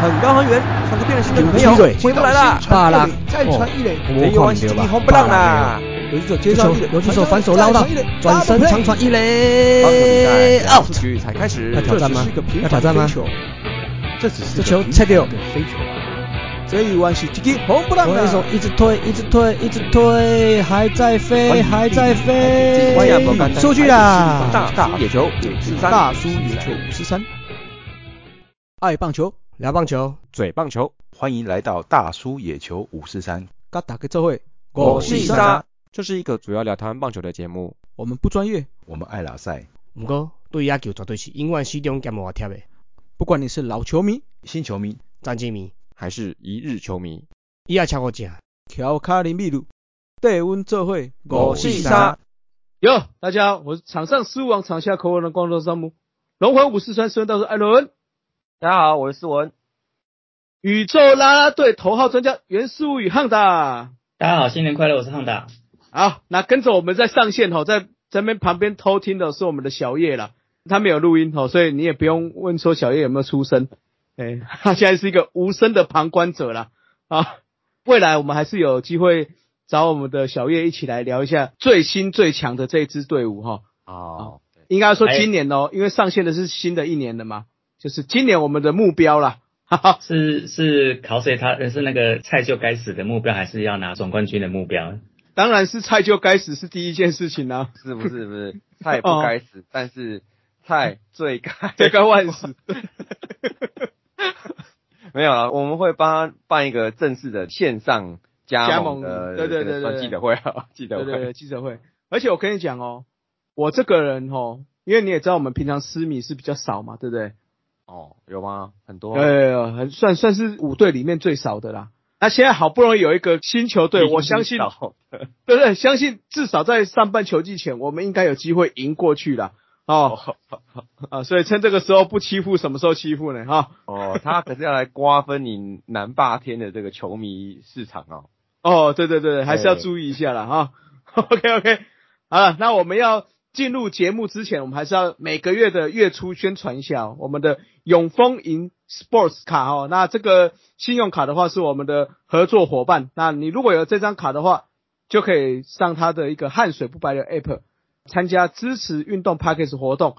很高很远，上个变了心的女朋友回不来了，罢了，再传一垒，没有关系，一红不浪啦。游击手接上一垒，游击手反手捞到，转身长传一垒，棒球比赛两出局才开始，要挑战吗？要挑战吗？这只是这球切掉，飞球。啊！这一弯是这个红不浪的，手一直推，一直推，一直推，还在飞，还在飞，出去啦！大叔野球五十三，大叔野球五十三，爱棒球，聊棒球，嘴棒球，欢迎来到大叔野球五四三。嘎打个这会，我是沙，这是一个主要聊台湾棒球的节目。我们不专业，我们爱拉赛。不过对野球绝对是永远始终兼无贴的。不管你是老球迷、新球迷、战绩迷，还是一日球迷，伊也超过正。乔卡林秘鲁，带阮做会，我是沙。哟，大家好，我是场上失误王，场下口吻的光头山姆。龙魂五四三，升到是艾伦。大家好，我是思文。宇宙啦啦队头号专家袁思武与汉达。大家好，新年快乐，我是汉达。好，那跟着我们在上线吼，在这边旁边偷听的是我们的小叶啦。他没有录音吼，所以你也不用问说小叶有没有出声，哎，他现在是一个无声的旁观者啦啊。未来我们还是有机会找我们的小叶一起来聊一下最新最强的这支队伍哈。哦，应该说今年哦，因为上线的是新的一年了嘛，就是今年我们的目标啦。哈哈，是是考谁？他是那个蔡就该死的目标，还是要拿总冠军的目标？当然是蔡就该死是第一件事情啊。是不是不是菜不该死，但是。菜最该 最该万死，没有了，我们会帮他办一个正式的线上加盟的，对对对对，记者会啊，记者会，记者会。而且我跟你讲哦，我这个人哦，因为你也知道我们平常私密是比较少嘛，对不对？哦，有吗？很多，对，很算算是五队里面最少的啦。那现在好不容易有一个新球队，我相信，对不对？相信至少在上半球季前，我们应该有机会赢过去了。哦，啊，所以趁这个时候不欺负，什么时候欺负呢？哈，哦，他可是要来瓜分你南霸天的这个球迷市场哦。哦，对对对，还是要注意一下了哈。OK OK，好了，那我们要进入节目之前，我们还是要每个月的月初宣传一下哦我们的永丰银 Sports 卡哦。那这个信用卡的话是我们的合作伙伴，那你如果有这张卡的话，就可以上他的一个汗水不白的 App。参加支持运动 Package 活动，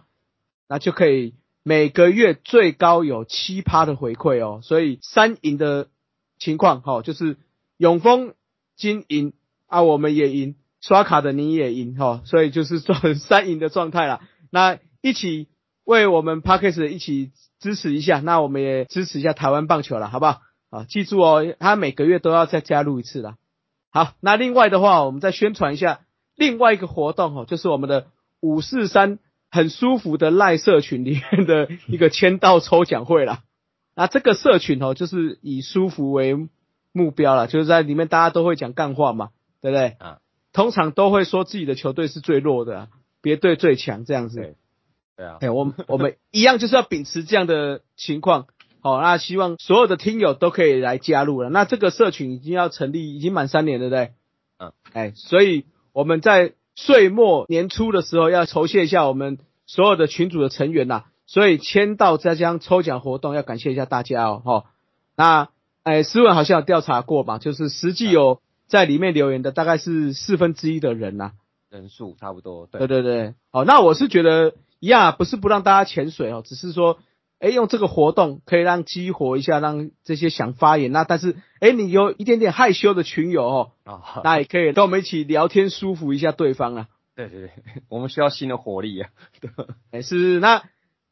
那就可以每个月最高有七趴的回馈哦。所以三赢的情况，哈，就是永丰金赢啊，我们也赢，刷卡的你也赢，哈，所以就是做 三赢的状态了。那一起为我们 Parkes 一起支持一下，那我们也支持一下台湾棒球了，好不好？啊，记住哦，他每个月都要再加入一次了。好，那另外的话，我们再宣传一下。另外一个活动哦，就是我们的五四三很舒服的赖社群里面的一个签到抽奖会啦。那这个社群哦，就是以舒服为目标了，就是在里面大家都会讲干话嘛，对不对？啊，通常都会说自己的球队是最弱的，别队最强这样子。对啊，哎，我们我们一样就是要秉持这样的情况。好，那希望所有的听友都可以来加入了。那这个社群已经要成立，已经满三年，对不对？嗯，哎，所以。我们在岁末年初的时候要酬谢一下我们所有的群组的成员呐，所以签到这将抽奖活动要感谢一下大家哦，哈。那，哎，思文好像有调查过嘛，就是实际有在里面留言的大概是四分之一的人呐，人数差不多，对对对，好，那我是觉得一样，不是不让大家潜水哦，只是说。哎，用这个活动可以让激活一下，让这些想发言那但是哎，你有一点点害羞的群友哦，那也可以跟我们一起聊天，舒服一下对方啊。对对对，我们需要新的活力啊。哎，是那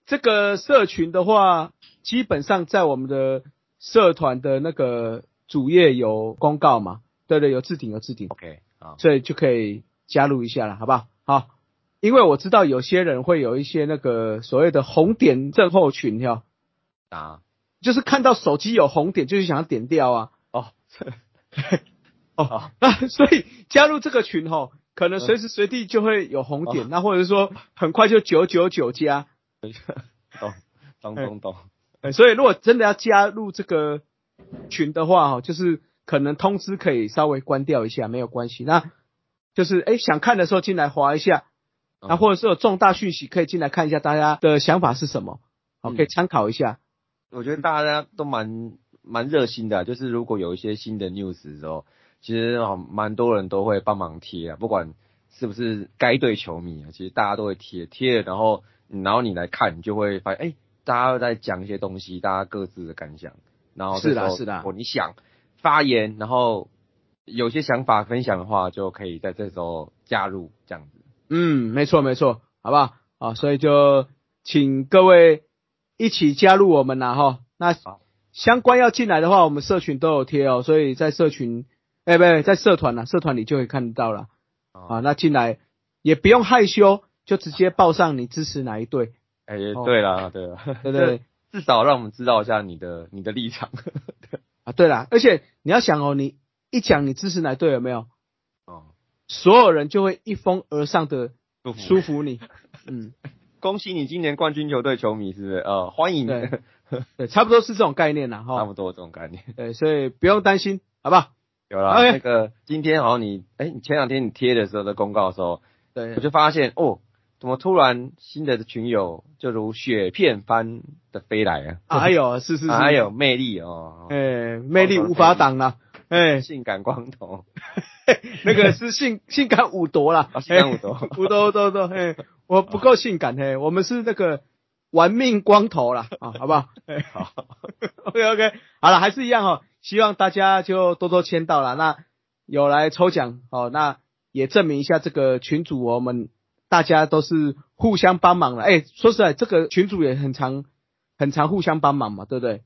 这个社群的话，基本上在我们的社团的那个主页有公告嘛？对对，有置顶有置顶。OK，啊，所以就可以加入一下了，好不好？好。因为我知道有些人会有一些那个所谓的红点症候群，哈，啊，就是看到手机有红点，就是想要点掉啊。哦，哦，那 所以加入这个群，哈，可能随时随地就会有红点，那或者说很快就九九九加。懂，懂懂懂。所以如果真的要加入这个群的话，哈，就是可能通知可以稍微关掉一下，没有关系。那就是哎，想看的时候进来划一下。那或者是有重大讯息，可以进来看一下大家的想法是什么，好，可以参考一下。我觉得大家都蛮蛮热心的啊，就是如果有一些新的 news 的时候，其实啊蛮多人都会帮忙贴啊，不管是不是该队球迷啊，其实大家都会贴贴了，然后然后你来看，你就会发现，哎、大家都在讲一些东西，大家各自的感想，然后是的是的。哦你想发言，然后有些想法分享的话，就可以在这时候加入这样子。嗯，没错没错，好不好？啊，所以就请各位一起加入我们啦哈。那相关要进来的话，我们社群都有贴哦，所以在社群，哎、不对，在社团啦，社团里就会看得到了啊。那进来也不用害羞，就直接报上你支持哪一队，哎、哦对啦，对啦，对不对？至少让我们知道一下你的你的立场。啊，对啦，而且你要想哦，你一讲你支持哪队有没有，哦，所有人就会一拥而上的舒服你，嗯，恭喜你今年冠军球队球迷是不是？呃，欢迎，对。对，差不多是这种概念啦哈。差不多这种概念。对，所以不用担心，好不好？有啦那个今天好像你，哎、你前两天你贴的时候的公告的时候，对。我就发现哦，怎么突然新的群友就如雪片般的飞来啊？哎呦，是是是，还有魅力哦，哎，魅力无法挡啦，哎，性感光头，那个是性 性感五夺啦。啊，性感五夺哎五夺五夺五夺，哎，我不够性感，嘿，我们是那个玩命光头啦，啊，好不好？哎，好，OK OK，好了，还是一样哦，希望大家就多多签到了，那有来抽奖哦，那也证明一下这个群主我们大家都是互相帮忙了，哎，说实在，这个群主也很常很常互相帮忙嘛，对不对？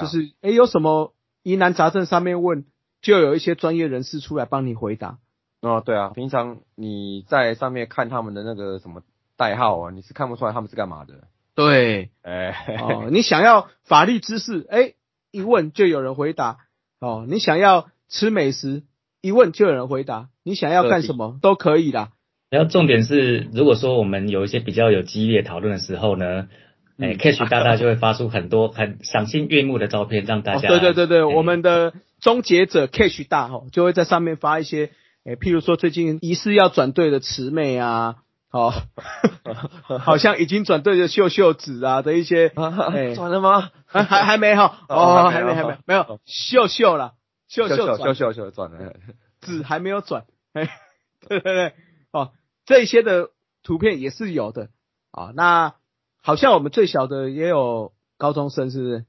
就是哎、诶有什么疑难杂症上面问，就有一些专业人士出来帮你回答。哦，对啊，平常你在上面看他们的那个什么代号啊，你是看不出来他们是干嘛的。对，哎、哦，你想要法律知识，哎、一问就有人回答。哦，你想要吃美食，一问就有人回答。你想要干什么都可以啦。然后重点是，如果说我们有一些比较有激烈讨论的时候呢，哎、嗯。c a s h 大大就会发出很多很赏心悦目的照片，让大哦，家、对对对对，哎。我们的终结者 Cash 大吼就会在上面发一些，诶，譬如说最近疑似要转队的慈妹啊，哦，好像已经转队的秀秀子啊的一些，哎 转了吗？还还还没哈，哦哦，还没还没没没有秀秀啦，秀秀秀秀秀秀转了，子还没有转，哎，对 对对，哦，这些的图片也是有的啊。那好像我们最小的也有高中生，是不是？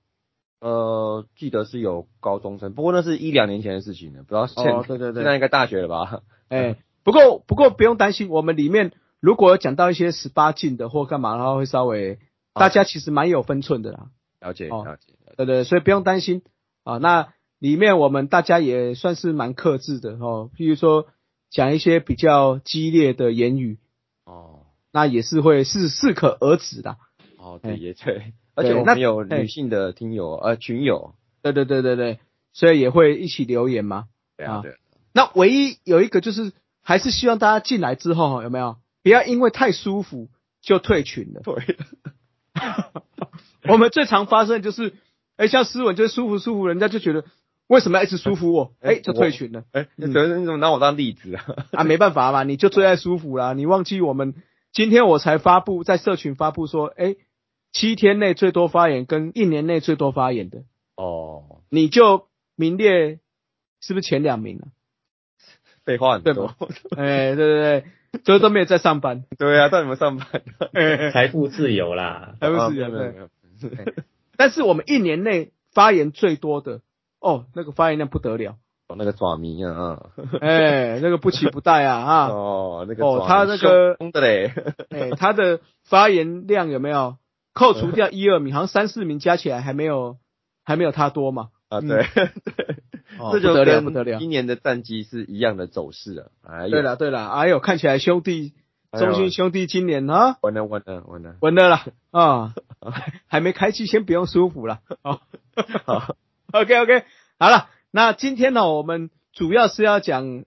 呃，记得是有高中生，不过那是一两年前的事情了，不知道现、哦对对对现在应该大学了吧？哎，不过不过不用担心，我们里面如果有讲到一些十八禁的或干嘛，的话会稍微大家其实蛮有分寸的啦，了解哦了解，了解对对，所以不用担心啊。那里面我们大家也算是蛮克制的哦，譬如说讲一些比较激烈的言语，哦。那也是会适适可而止的。哦，哎。对也对，而且我们有哎。女性的听友呃群友，对对对对对，所以也会一起留言嘛。啊对啊对啊，那唯一有一个就是，还是希望大家进来之后有没有？不要因为太舒服就退群了。对，我们最常发生的就是，哎，像斯文就是舒服舒服，人家就觉得为什么要一直舒服？我，哎哎，就退群了。哎，你怎么拿我当例子啊？啊，没办法嘛，你就最爱舒服啦，你忘记我们今天我才发布在社群发布说，哎，七天内最多发言跟一年内最多发言的，哦，你就名列是不是前两名啊？废话很对多吧，哎，对对对，就都没有在上班，对啊，到你们上班，财富自由啦。财富自由没有，但是我们一年内发言最多的，哦，那个发言量不得了，哦那个爪迷啊，啊。哎，那个不期不待啊啊，哦，那个哦他那个的嘞，哎，他的发言量有没有？扣除掉一二名，好像三四名加起来还没有还没有他多嘛？啊，嗯。对，哦这就不得了跟不得了。今年的战绩是一样的走势啊。哎呦。对，了对了，哎呦，看起来兄弟中信兄弟今年啊。完了完了完了，稳了啦。啊，还没开机，先不用舒服了。哦。好 OK OK，好了，那今天呢，我们主要是要讲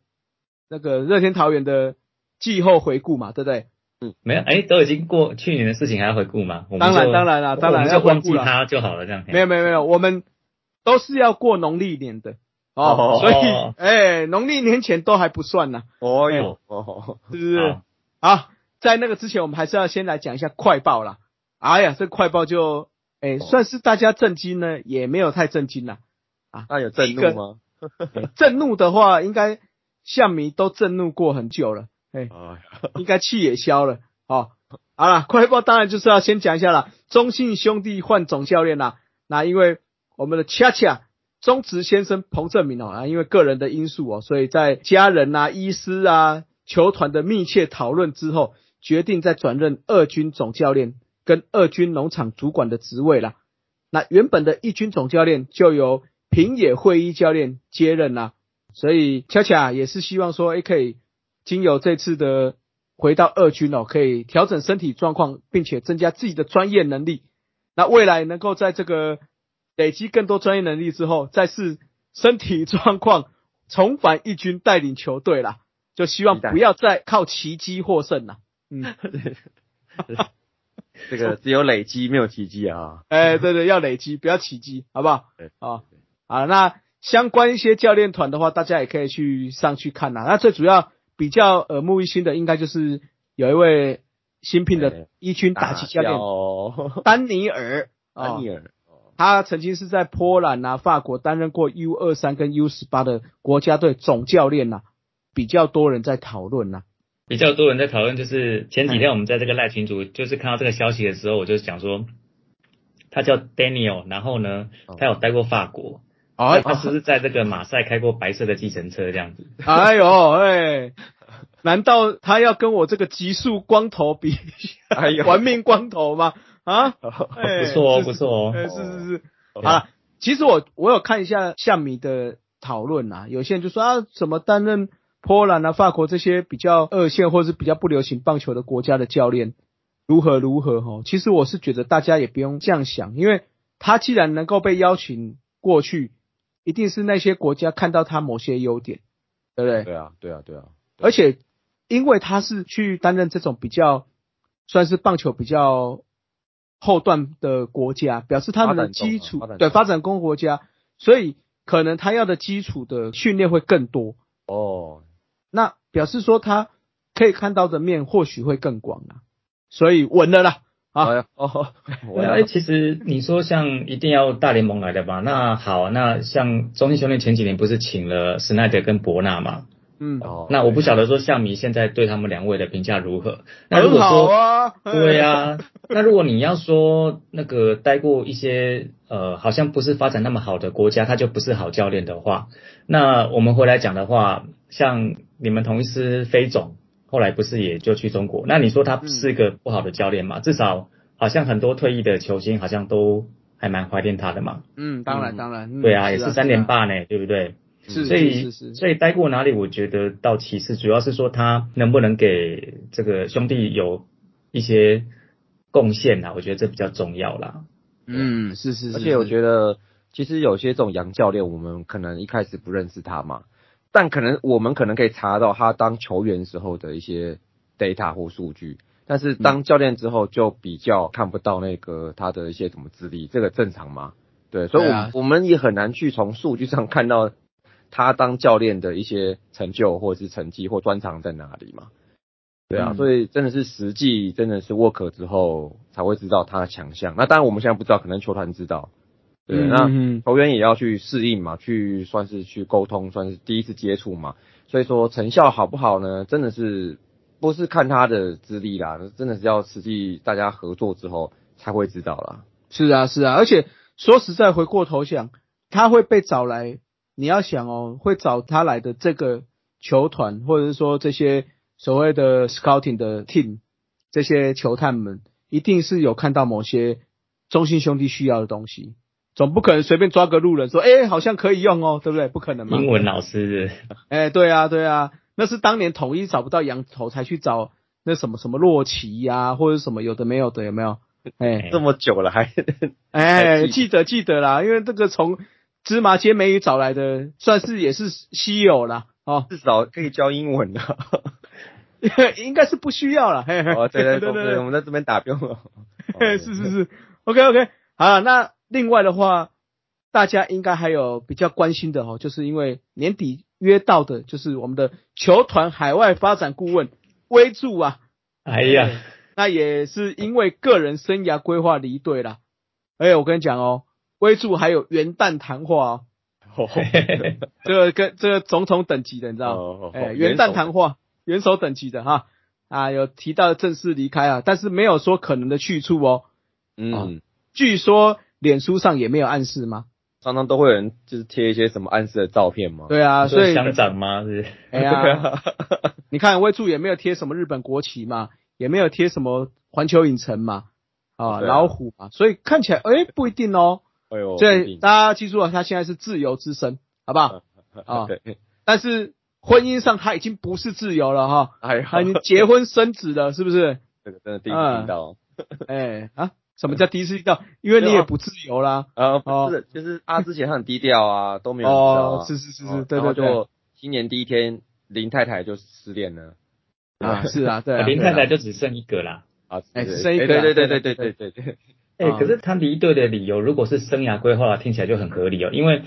那个热天桃园的季后回顾嘛，对不对？嗯没有，哎，都已经过去年的事情，还要回顾吗？当然当然了当然要回顾啦忘记它就好了，这样。没有没有没有，我们都是要过农历年的哦，哦所以哎，农历年前都还不算呢，哦哟哦，是不是？好好，在那个之前，我们还是要先来讲一下快报啦。哎呀，这快报就哎，算是大家震惊呢，也没有太震惊啦。啊，那有震怒吗？震怒的话，应该象迷都震怒过很久了，哎，哎应该气也消了。哦，好了，快报当然就是要先讲一下啦，中信兄弟换总教练啦。那因为我们的恰恰中职先生彭正明哦，啊，因为个人的因素哦，所以在家人啊、医师啊、球团的密切讨论之后，决定再转任二军总教练跟二军农场主管的职位啦。那原本的一军总教练就由平野会一教练接任啦，所以恰恰也是希望说，诶，可以经由这次的回到二军哦，可以调整身体状况，并且增加自己的专业能力。那未来能够在这个累积更多专业能力之后，再是身体状况重返一军带领球队啦，就希望不要再靠奇迹获胜啦。嗯，这个只有累积没有奇迹啊。哎，对对，要累积，不要奇迹，好不好？对，好，好，那相关一些教练团的话，大家也可以去上去看呐。那最主要比较耳目一新的，应该就是有一位新聘的一军打击教练哦，丹尼尔，哦丹尼尔，他曾经是在波兰啊、法国担任过 U 二三跟 U 十八的国家队总教练呐、比较多人在讨论呐。比较多人在讨论，就是前几天我们在这个赖群组，就是看到这个消息的时候，我就想说，他叫 Daniel，然后呢，他有待过法国，哦他是不是在这个马赛开过白色的计程车这样子？哎呦，哎，难道他要跟我这个极速光头比？哎呦玩命光头吗？啊，哎不错哦，不错哦。哎，是是是，哦好了，其实我我有看一下夏米的讨论啊，有些人就说啊，怎么担任波兰啊、法国这些比较二线或者是比较不流行棒球的国家的教练，如何如何哈？其实我是觉得大家也不用这样想，因为他既然能够被邀请过去，一定是那些国家看到他某些优点，对不对？对啊，对啊，对啊，而且因为他是去担任这种比较算是棒球比较后段的国家，表示他们的基础对发展中国家，所以可能他要的基础的训练会更多。哦，那表示说他可以看到的面或许会更广啊，所以稳了啦。啊哦，我对啊，哎，其实你说像一定要大联盟来的吧？那好，那像中信兄弟前几年不是请了史奈德跟伯纳嘛？嗯，哦那我不晓得说像迷现在对他们两位的评价如何？那如果说啊，对啊，那如果你要说那个待过一些呃好像不是发展那么好的国家，他就不是好教练的话，那我们回来讲的话，像你们同一师飞总，后来不是也就去中国？那你说他是个不好的教练嘛？至少好像很多退役的球星好像都还蛮怀念他的嘛。嗯，当然当然，嗯对啊，也是是三连，霸呢，对不对？是所以是是是，所以待过哪里，我觉得到其次，主要是说他能不能给这个兄弟有一些贡献啊，我觉得这比较重要啦。嗯，是是是，而且我得觉得，其实有些这种洋教练，我们可能一开始不认识他嘛，但可能我们可能可以查到他当球员时候的一些 data 或数据，但是当教练之后就比较看不到那个他的一些什么资历，这个正常吗？对，所以我我们也很难去从数据上看到他当教练的一些成就或者是成绩或专长在哪里嘛。对啊，嗯所以真的是实际真的是 work 之后才会知道他的强项。那当然我们现在不知道，可能球团知道。对，嗯那嗯嗯球员也要去适应嘛，去算是去沟通，算是第一次接触嘛。所以说成效好不好呢？真的是不是看他的资历啦，真的是要实际大家合作之后才会知道啦。是啊，是啊，而且说实在，回过头想，他会被找来，你要想哦，会找他来的这个球团，或者是说这些所谓的 scouting 的 team，这些球探们，一定是有看到某些中心兄弟需要的东西，总不可能随便抓个路人说，哎、好像可以用哦，对不对？不可能嘛。英文老师哎、对啊，对啊，那是当年统一找不到羊头，才去找那什么什么洛奇呀、或者什么有的没有的，有没有？哎、这么久了还 哎，还记记得记得啦，因为这个从芝麻街美语找来的，算是也是稀有啦。哦，至少可以教英文的。应该是不需要了。嘿嘿哦，对对对对对，我们在这边打标了。嘿是是是，OK OK，好了，那另外的话，大家应该还有比较关心的哦，就是因为年底约到的，就是我们的球团海外发展顾问威助啊，哎呀，那也是因为个人生涯规划离队啦，哎，我跟你讲哦，威助还有元旦谈话哦，这个跟这个总统等级的，你知道？吗？哦哎，元旦谈话，元首等级的哈。啊，有提到正式离开啊，但是没有说可能的去处哦。嗯，据说脸书上也没有暗示吗？常常都会有人就是贴一些什么暗示的照片吗。对啊，所以乡长吗？是不是？哎呀，你看魏助也没有贴什么日本国旗嘛，也没有贴什么环球影城嘛，啊，啊老虎嘛，所以看起来哎不一定哦。哎呦，所以不一定大家记住了，他现在是自由之身，好不好？啊对，但是婚姻上他已经不是自由了哈，哎呦，他已经结婚生子了，是不是？这个真的第一次听到。哎啊，什么叫低低调？因为你也不自由啦。呃，不是，就是啊之前很低调啊，都没有。哦，是是是是，对对对。新年第一天，林太太就失恋了。啊，是啊，对。林太太就只剩一个啦。啊，只剩一个。对对对对对对对对。哎，可是他离队的理由，如果是生涯规划，听起来就很合理哦，因为。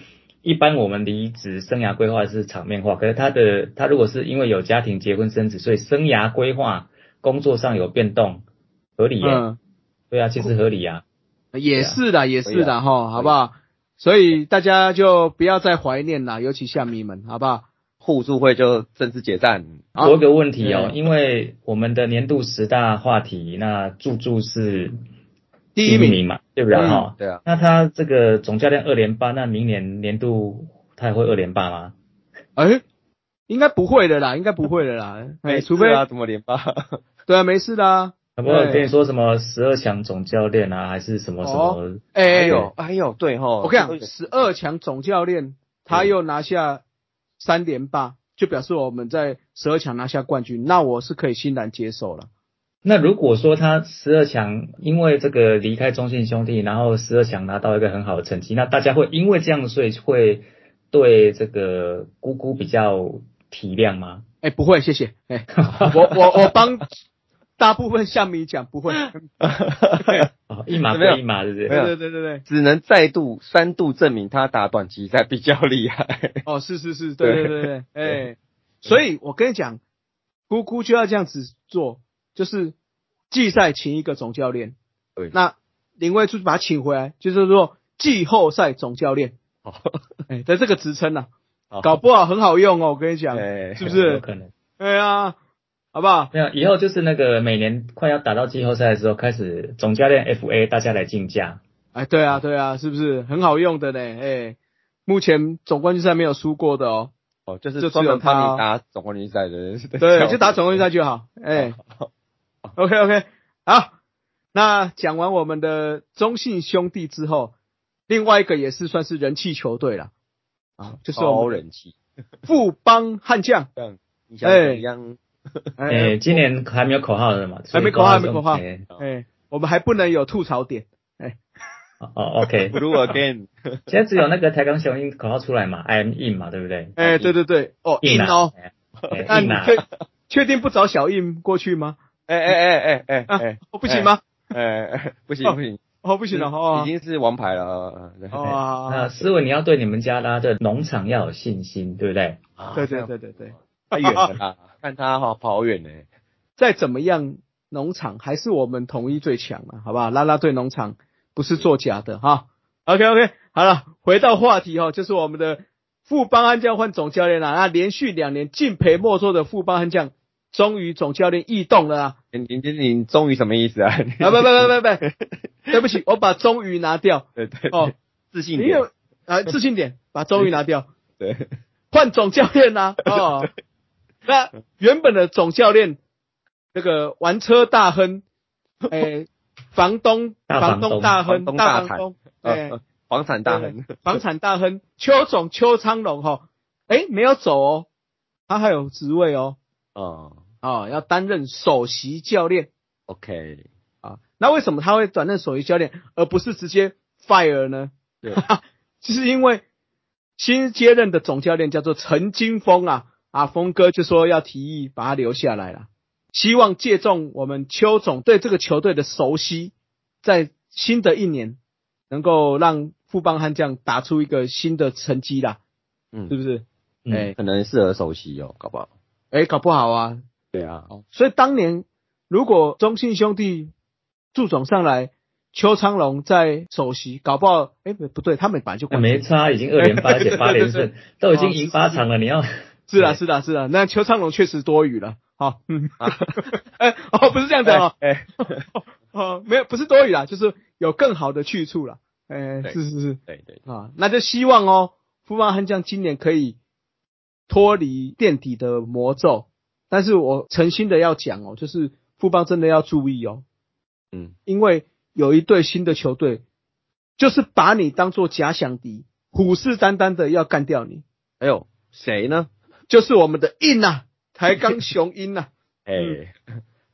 一般我们离职生涯规划是场面化，可是他的他如果是因为有家庭结婚生子，所以生涯规划工作上有变动，合理耶。对啊，其实合理啊。也是的，也是的哈，好不好？所以大家就不要再怀念了，尤其象迷们，好不好？互助会就正式解散。好我有个问题哦，嗯因为我们的年度十大话题，那助助是第一名名嘛，对不对嗯哈？对啊，那他这个总教练二连霸，那明年年度他也会二连霸吗？哎，应该不会的啦，应该不会的啦，哎，除非没事啊，怎么连霸？对啊，没事的啊，有没有跟你说什么十二强总教练啊，还是什么什么？哦哎哎呦，哎呦，对吼，我跟你讲，十二强总教练他又拿下三连霸，就表示我们在十二强拿下冠军，那我是可以欣然接受了。那如果说他十二强因为这个离开中信兄弟，然后十二强拿到一个很好的成绩，那大家会因为这样，所以会对这个姑姑比较体谅吗？哎，不会，谢谢。哎，我我我帮大部分像你讲不会。哦，一码归一码，对不是？没有对对对对对，只能再度三度证明他打短期赛比较厉害。哦，是是是，对对对对，哎，所以我跟你讲，姑姑就要这样子做，就是季赛请一个总教练，对那林威就把他请回来，就是说季后赛总教练，哎的这个职称呐，好搞不好很好用哦，我跟你讲，是不是？可能。对啊，好不好？没有，以后就是那个每年快要打到季后赛的时候，开始总教练 FA 大家来竞价。哎，对啊，对啊，是不是很好用的呢？哎，目前总冠军赛没有输过的哦，哦，就是就只专门有他帮你打总冠军赛的。对，就打总冠军赛就好。哎，OK OK，好，那讲完我们的中信兄弟之后，另外一个也是算是人气球队了，啊，就是我超们人气，富邦悍将。这样你想怎样？哎、哎，今年还没有口号的嘛？还没口号还没口号哎，我们还不能有吐槽点。哎 哦，OK，Blue again，现在只有那个台钢雄鹰口号出来嘛，I am in 嘛，对不对？哎，对对对，哦，，in 哦，，哎那你确确定不找小印过去吗？哎哎哎哎哎啊哎，，哦不行吗？哎？哎，不行不行，哦，不行了哦已。经是王牌了。呃对哦那思文你要对你们家拉的农场要有信心，对不对？对对对对对，太远了啦，看他哈跑好远呢。再怎么样，农场还是我们统一最强嘛，好不好？啦啦队农场不是作假的哈。OK OK，好了，回到话题哈，就是我们的富邦悍将换总教练啦，那连续两年敬陪末座的富邦悍将，终于总教练异动了啊！你你你你终于什么意思啊？啊不不不不不，对不起，我把终于拿掉 对对哦，自信点啊自信点，把终于拿掉，对，换总教练啦、哦。那原本的总教练那个玩车大亨，哎、房东房东东大亨大房东，房产大亨，房产大亨邱总邱昌龙哈，哎、没有走哦，他还有职位哦，哦哦，要担任首席教练，OK，啊。那为什么他会转任首席教练，而不是直接 fire 呢？对，就是因为新接任的总教练叫做陈金峰啊，啊，峰哥就说要提议把他留下来了，希望借重我们邱总对这个球队的熟悉，在新的一年能够让富邦悍将打出一个新的成绩啦，嗯。是不是？嗯哎、可能适合首席哦，搞不好。哎、搞不好啊，对啊，所以当年如果中信兄弟祝总上来，邱昌龙在首席，搞不好，哎、不不对，他们本来就没差，已经二连八，而且八连胜，都已经赢八场了，你要是啊，是的，是的，那邱昌龙确实多余了。好，嗯，哎、哦，不是这样子哦，哎，哦，没有，不是多余啦，就是有更好的去处了。哎、对。是是是，对对，啊，那就希望哦，富邦悍将今年可以脱离垫底的魔咒。但是我诚心的要讲哦，就是富邦真的要注意哦，嗯，因为有一队新的球队，就是把你当做假想敌，虎视眈眈的要干掉你，哎呦谁呢？就是我们的印呐、台钢雄鹰呐、哎，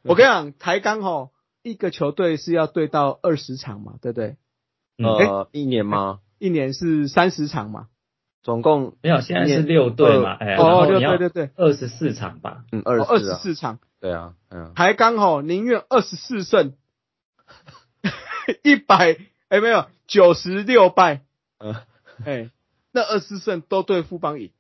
我跟你讲，台钢吼一个球队是要对到二十场嘛，对不对？嗯。呃，一年吗？一年是三十场嘛。总共没有，现在是六队嘛，哎，然哦，对后你要对对对，二十四场吧，嗯二二十四场。对啊，嗯，台钢吼宁愿二十四胜，一百哎没有九十六败，嗯，哎，那二十四胜都对富邦赢。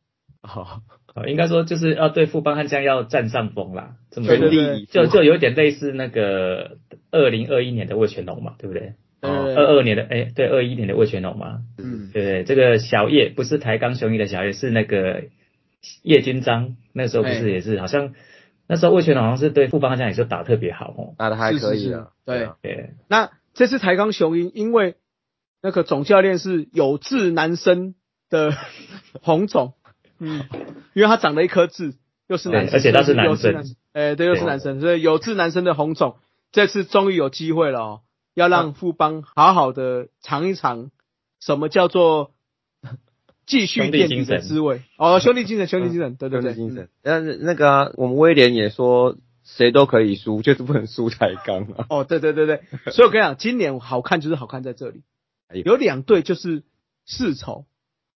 好，哦应该说就是要对富邦悍将要占上风啦，这么全力以赴就就有点类似那个二零二一年的魏全龙嘛，对不对？对二二年的哎，对，二一年的魏全龙嘛，嗯，对对，这个小叶不是台钢雄鹰的小叶，是那个叶军章，那时候不哎是也是好像那时候魏全龙好像是对富邦悍将也是打特别好哦，打的还可以是是啊，是对啊对，那这次台钢雄鹰，因为那个总教练是有志男生的 洪总，嗯，因为他长了一颗痣，又是男生，而且他是男生。对，又是男生，所以有痣男生的红肿，这次终于有机会了哦，要让富邦好好的尝一尝什么叫做继续兄弟垫底精神的滋味。哦，兄弟精神，兄弟精神，对对对，兄弟精神。但是那个啊，我们威廉也说，谁都可以输，就是不能输台钢啊。哦，对对对对，所以我跟你讲，今年好看就是好看在这里。有两队就是世仇，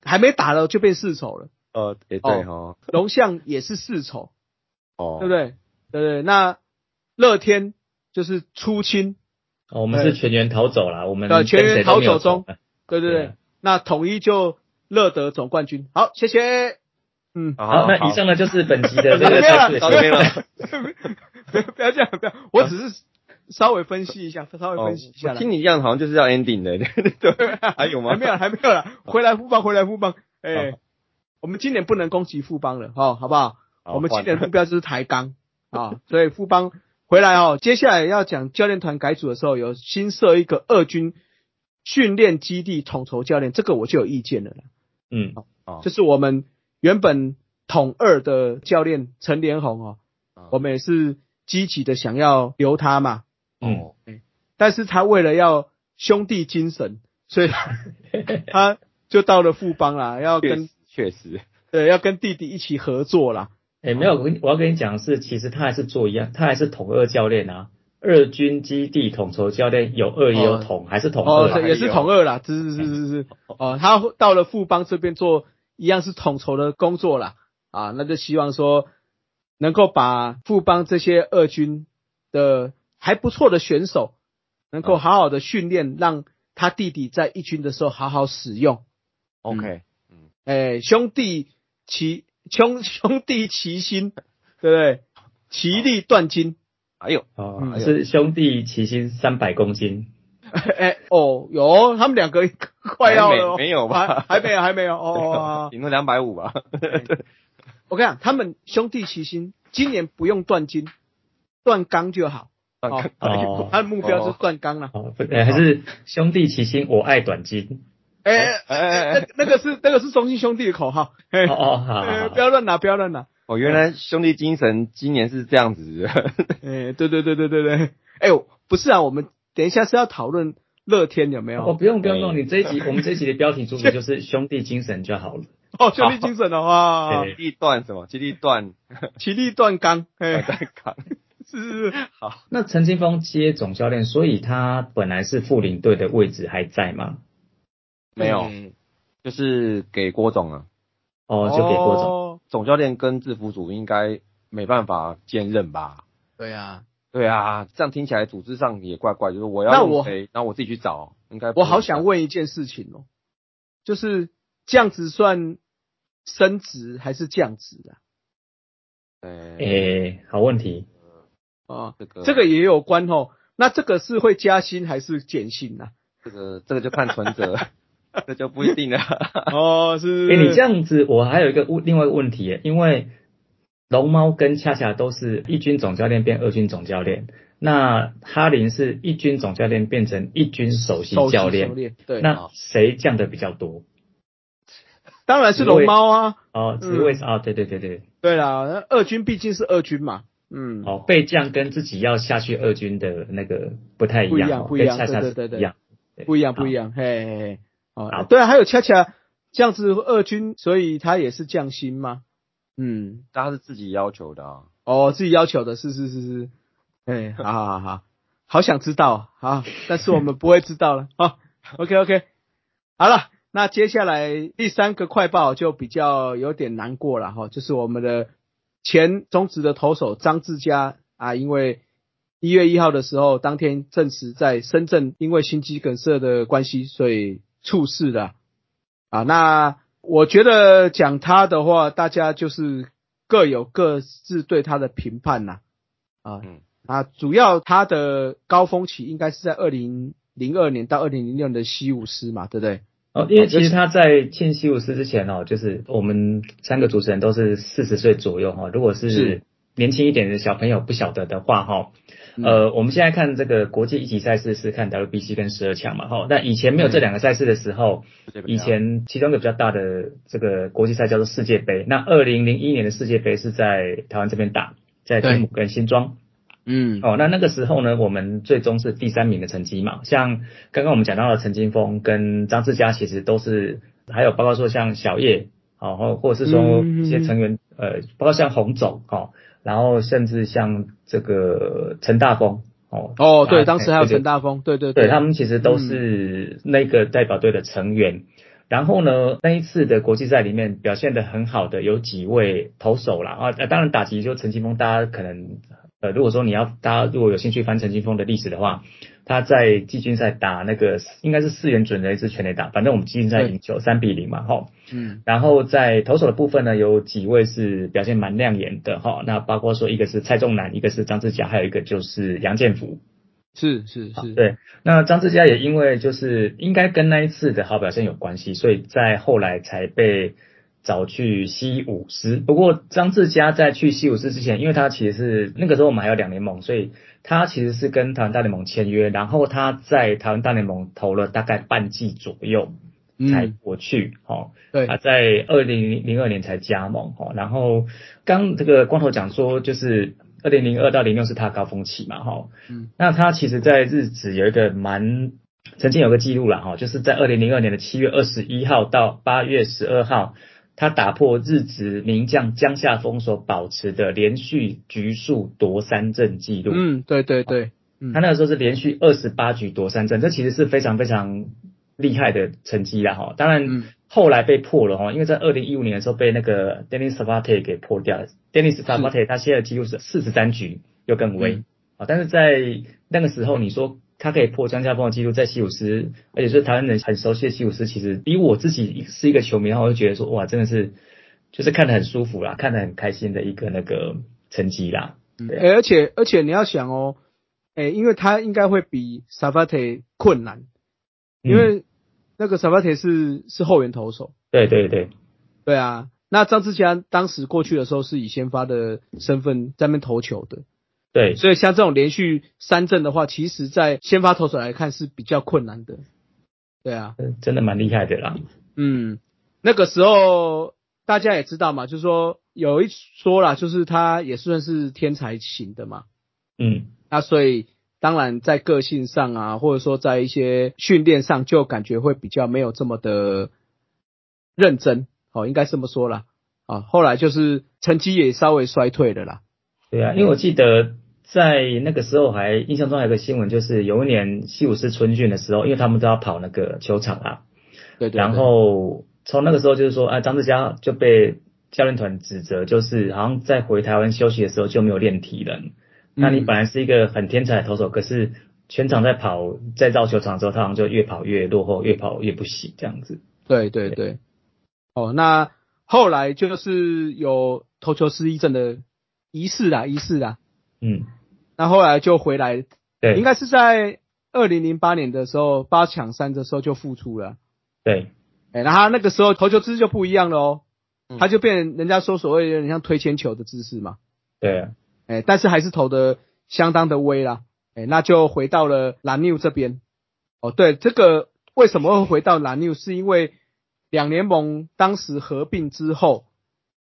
还没打了就变世仇了。呃，也对哈，龙象也是世仇，哦，对不对？对对，那乐天就是出清，哦我们是全员逃走了，我们呃，全员逃走中走，对对对对。那统一就乐得总冠军，好，谢谢。嗯，好，那以上呢就是本集的 这个没有了赛事的结到这边果。了。不要这样，不要，我只是稍微分析一下，稍微哦分析一下听你这样好像就是要 ending 的，对，还有吗？还没有，还没有了。回来富邦，回来富邦。哎好，我们今年不能攻击富邦了，哦，好不好？好我们今年的目标就是抬杠啊，所以富邦回来哦。接下来要讲教练团改组的时候，有新设一个二军训练基地统筹教练，这个我就有意见了啦。嗯，哦就是我们原本统二的教练陈连红哦，哦我们也是积极的想要留他嘛，嗯哦但是他为了要兄弟精神，所以他 就到了富邦啦，要确跟实确实，对要跟弟弟一起合作啦。哎，没有，我跟我要跟你讲的是，其实他还是做一样，他还是统二教练啊，二军基地统筹教练有二也有统，还是统哦，二也是统二啦，是是是是是，哦，他到了富邦这边做一样是统筹的工作啦，啊，那就希望说能够把富邦这些二军的还不错的选手，能够好好的训练，让他弟弟在一军的时候好好使用。OK，哎，兄弟齐兄 兄弟齐心，对不对？齐力断金。还有哦嗯，是兄弟齐心三百公斤，哎哦，有他们两个快要了哦，还没没有吧还还没有，还没有哦。顶多两百五吧。我跟你讲，他们兄弟齐心，今年不用断金，断钢就好。哦，哦他的目标就是断钢了。哦，不对，还是兄弟齐心，我爱短筋。哎哎哎哎，那那个是那个是中信兄弟的口号。哎哦哦，好好哎好不要乱拿，不要乱拿。哦，原来兄弟精神今年是这样子的。哎，对对对对对对。哎，不是啊，我们等一下是要讨论乐天有没哦，有？不用不用不用，你这一集 我们这一集的标题主旨就是兄弟精神就好了。哦，兄弟精神的话，对基地段什么？基地段齐力断钢。哎，在扛。是是是。好，那陈金峰接总教练，所以他本来是副领队的位置还在吗？没有，嗯就是给郭总了。哦，就给郭总。总。总教练跟制服组应该没办法兼任吧？对啊。对啊，这样听起来组织上也怪怪，就是我那我要用谁，然后我自己去找，应该我好想问一件事情哦，就是这样子算升职还是降职啊？诶，诶，好问题。啊，这个这个也有关哦。那这个是会加薪还是减薪呢、这个这个就看存折，这就不一定了。哦，是哎、你这样子，我还有一个问另外一个问题耶，因为龙猫跟恰恰都是一军总教练变二军总教练，那哈林是一军总教练变成一军首席教练，对，那谁降的比较多？当然是龙猫啊。哦，职位是啊、对对对对，对啦，那二军毕竟是二军嘛，嗯，哦，被降跟自己要下去二军的那个不太一不一样，不一样跟恰恰对对对是一样，不一样不一样，嘿嘿嘿，哦好，对啊，还有恰恰这样子二军，所以他也是降薪吗？嗯，他是自己要求的啊。哦，自己要求的，是是是是，哎，好好好好，好想知道啊，但是我们不会知道了啊。OK OK，好了，那接下来第三个快报就比较有点难过了哈，就是我们的前中职的投手张志佳啊，因为一月一号的时候，当天证实在深圳因为心肌梗塞的关系，所以猝逝了啊。那我觉得讲他的话，大家就是各有各自对他的评判呐、啊。嗯啊，主要他的高峰期应该是在二零零二年到二零零六年的西武师嘛，对不对？哦，因为其实他在进西武师之前哦，就是我们三个主持人都是四十岁左右哈、如果是是年轻一点的小朋友不晓得的话哈、嗯呃，我们现在看这个国际一级赛事是看 WBC 跟十二强嘛哈、但以前没有这两个赛事的时候，以前其中一个比较大的这个国际赛叫做世界杯，那二零零一年的世界杯是在台湾这边打，在天母跟新庄。嗯哦，那那个时候呢，我们最终是第三名的成绩嘛。像刚刚我们讲到的陈金峰跟张志佳，其实都是，还有包括说像小叶，哦，或或者是说嗯一些成员，呃，包括像洪总，哦，然后甚至像这个陈大峰，哦，哦，对，啊当时还有陈大峰，对对对。他们其实都是那个代表队的成员。然后呢，那一次的国际赛里面表现的很好的有几位投手啦，啊，呃当然打击就陈金峰，大家可能呃，如果说你要大家如果有兴趣翻陈金峰的历史的话，他在季军赛打那个应该是四元准的一支全垒打，反正我们季军赛赢球三比零嘛，哈。嗯然后在投手的部分呢，有几位是表现蛮亮眼的哈，那包括说一个是蔡仲南，一个是张志佳，还有一个就是杨建福。是是是，对，那张志佳也因为就是应该跟那一次的好表现有关系，所以在后来才被找去西武斯。不过张志佳在去西武斯之前，因为他其实是那个时候我们还有两联盟，所以他其实是跟台湾大联盟签约，然后他在台湾大联盟投了大概半季左右才嗯，过去，哦，对。他，在二零零二年才加盟哈，然后刚这个光头讲说，就是二零零二到零六是他高峰期嘛哈，嗯，那他其实在日子有一个蛮曾经有个记录了哈，就是在二零零二年的七月二十一号到八月十二号，他打破日职名将江夏峰所保持的连续局数夺三振记录，嗯，对对对，嗯。他那个时候是连续二十八局夺三振，这其实是非常非常厉害的成绩啦哈。当然嗯。后来被破了哈，因为在二零一五年的时候被那个 Dennis Savate 给破掉。了。Dennis Savate 他现在的记录是四十三局又更微嗯。啊，但是在那个时候你说他可以破江家峰的记录，在西武斯，而且是台湾人很熟悉的西武斯，其实以我自己是一个球迷然后，我就觉得说哇，真的是就是看得很舒服啦，看得很开心的一个那个成绩啦。对而且而且你要想哦，哎、因为他应该会比 Savate 困难，因嗯为那个 Savate 是是后援投手，对对对，对啊，那张志佳当时过去的时候是以先发的身份在那边投球的，对，所以像这种连续三振的话，其实在先发投手来看是比较困难的，对啊，呃真的蛮厉害的啦。嗯，那个时候大家也知道嘛，就是说有一说啦，就是他也算是天才型的嘛，嗯，那所以当然在个性上啊，或者说在一些训练上，就感觉会比较没有这么的认真，哦，应该这么说啦。啊，后来就是成绩也稍微衰退了啦。对啊，因为我记得在那个时候还印象中还有个新闻，就是有一年西武士春训的时候，因为他们都要跑那个球场啊，对对对然后从那个时候就是说，啊，张志佳就被教练团指责，就是好像在回台湾休息的时候就没有练体能。那你本来是一个很天才的投手，可是全场在跑在绕球场的时候，他好像就越跑越落后，越跑越不行这样子。对对对，哦，那后来就是有投球失忆症的疑似啦，疑似啦。嗯，那后来就回来对，应该是在二零零八年的时候，八强三的时候就复出了。对，哎，那他那个时候投球姿势就不一样了哦，嗯他就变人家说所谓有点像推铅球的姿势嘛。对啊，哎，但是还是投的相当的威啦。哎，那就回到了蓝牛这边。哦，对，这个为什么会回到蓝牛？是因为两联盟当时合并之后，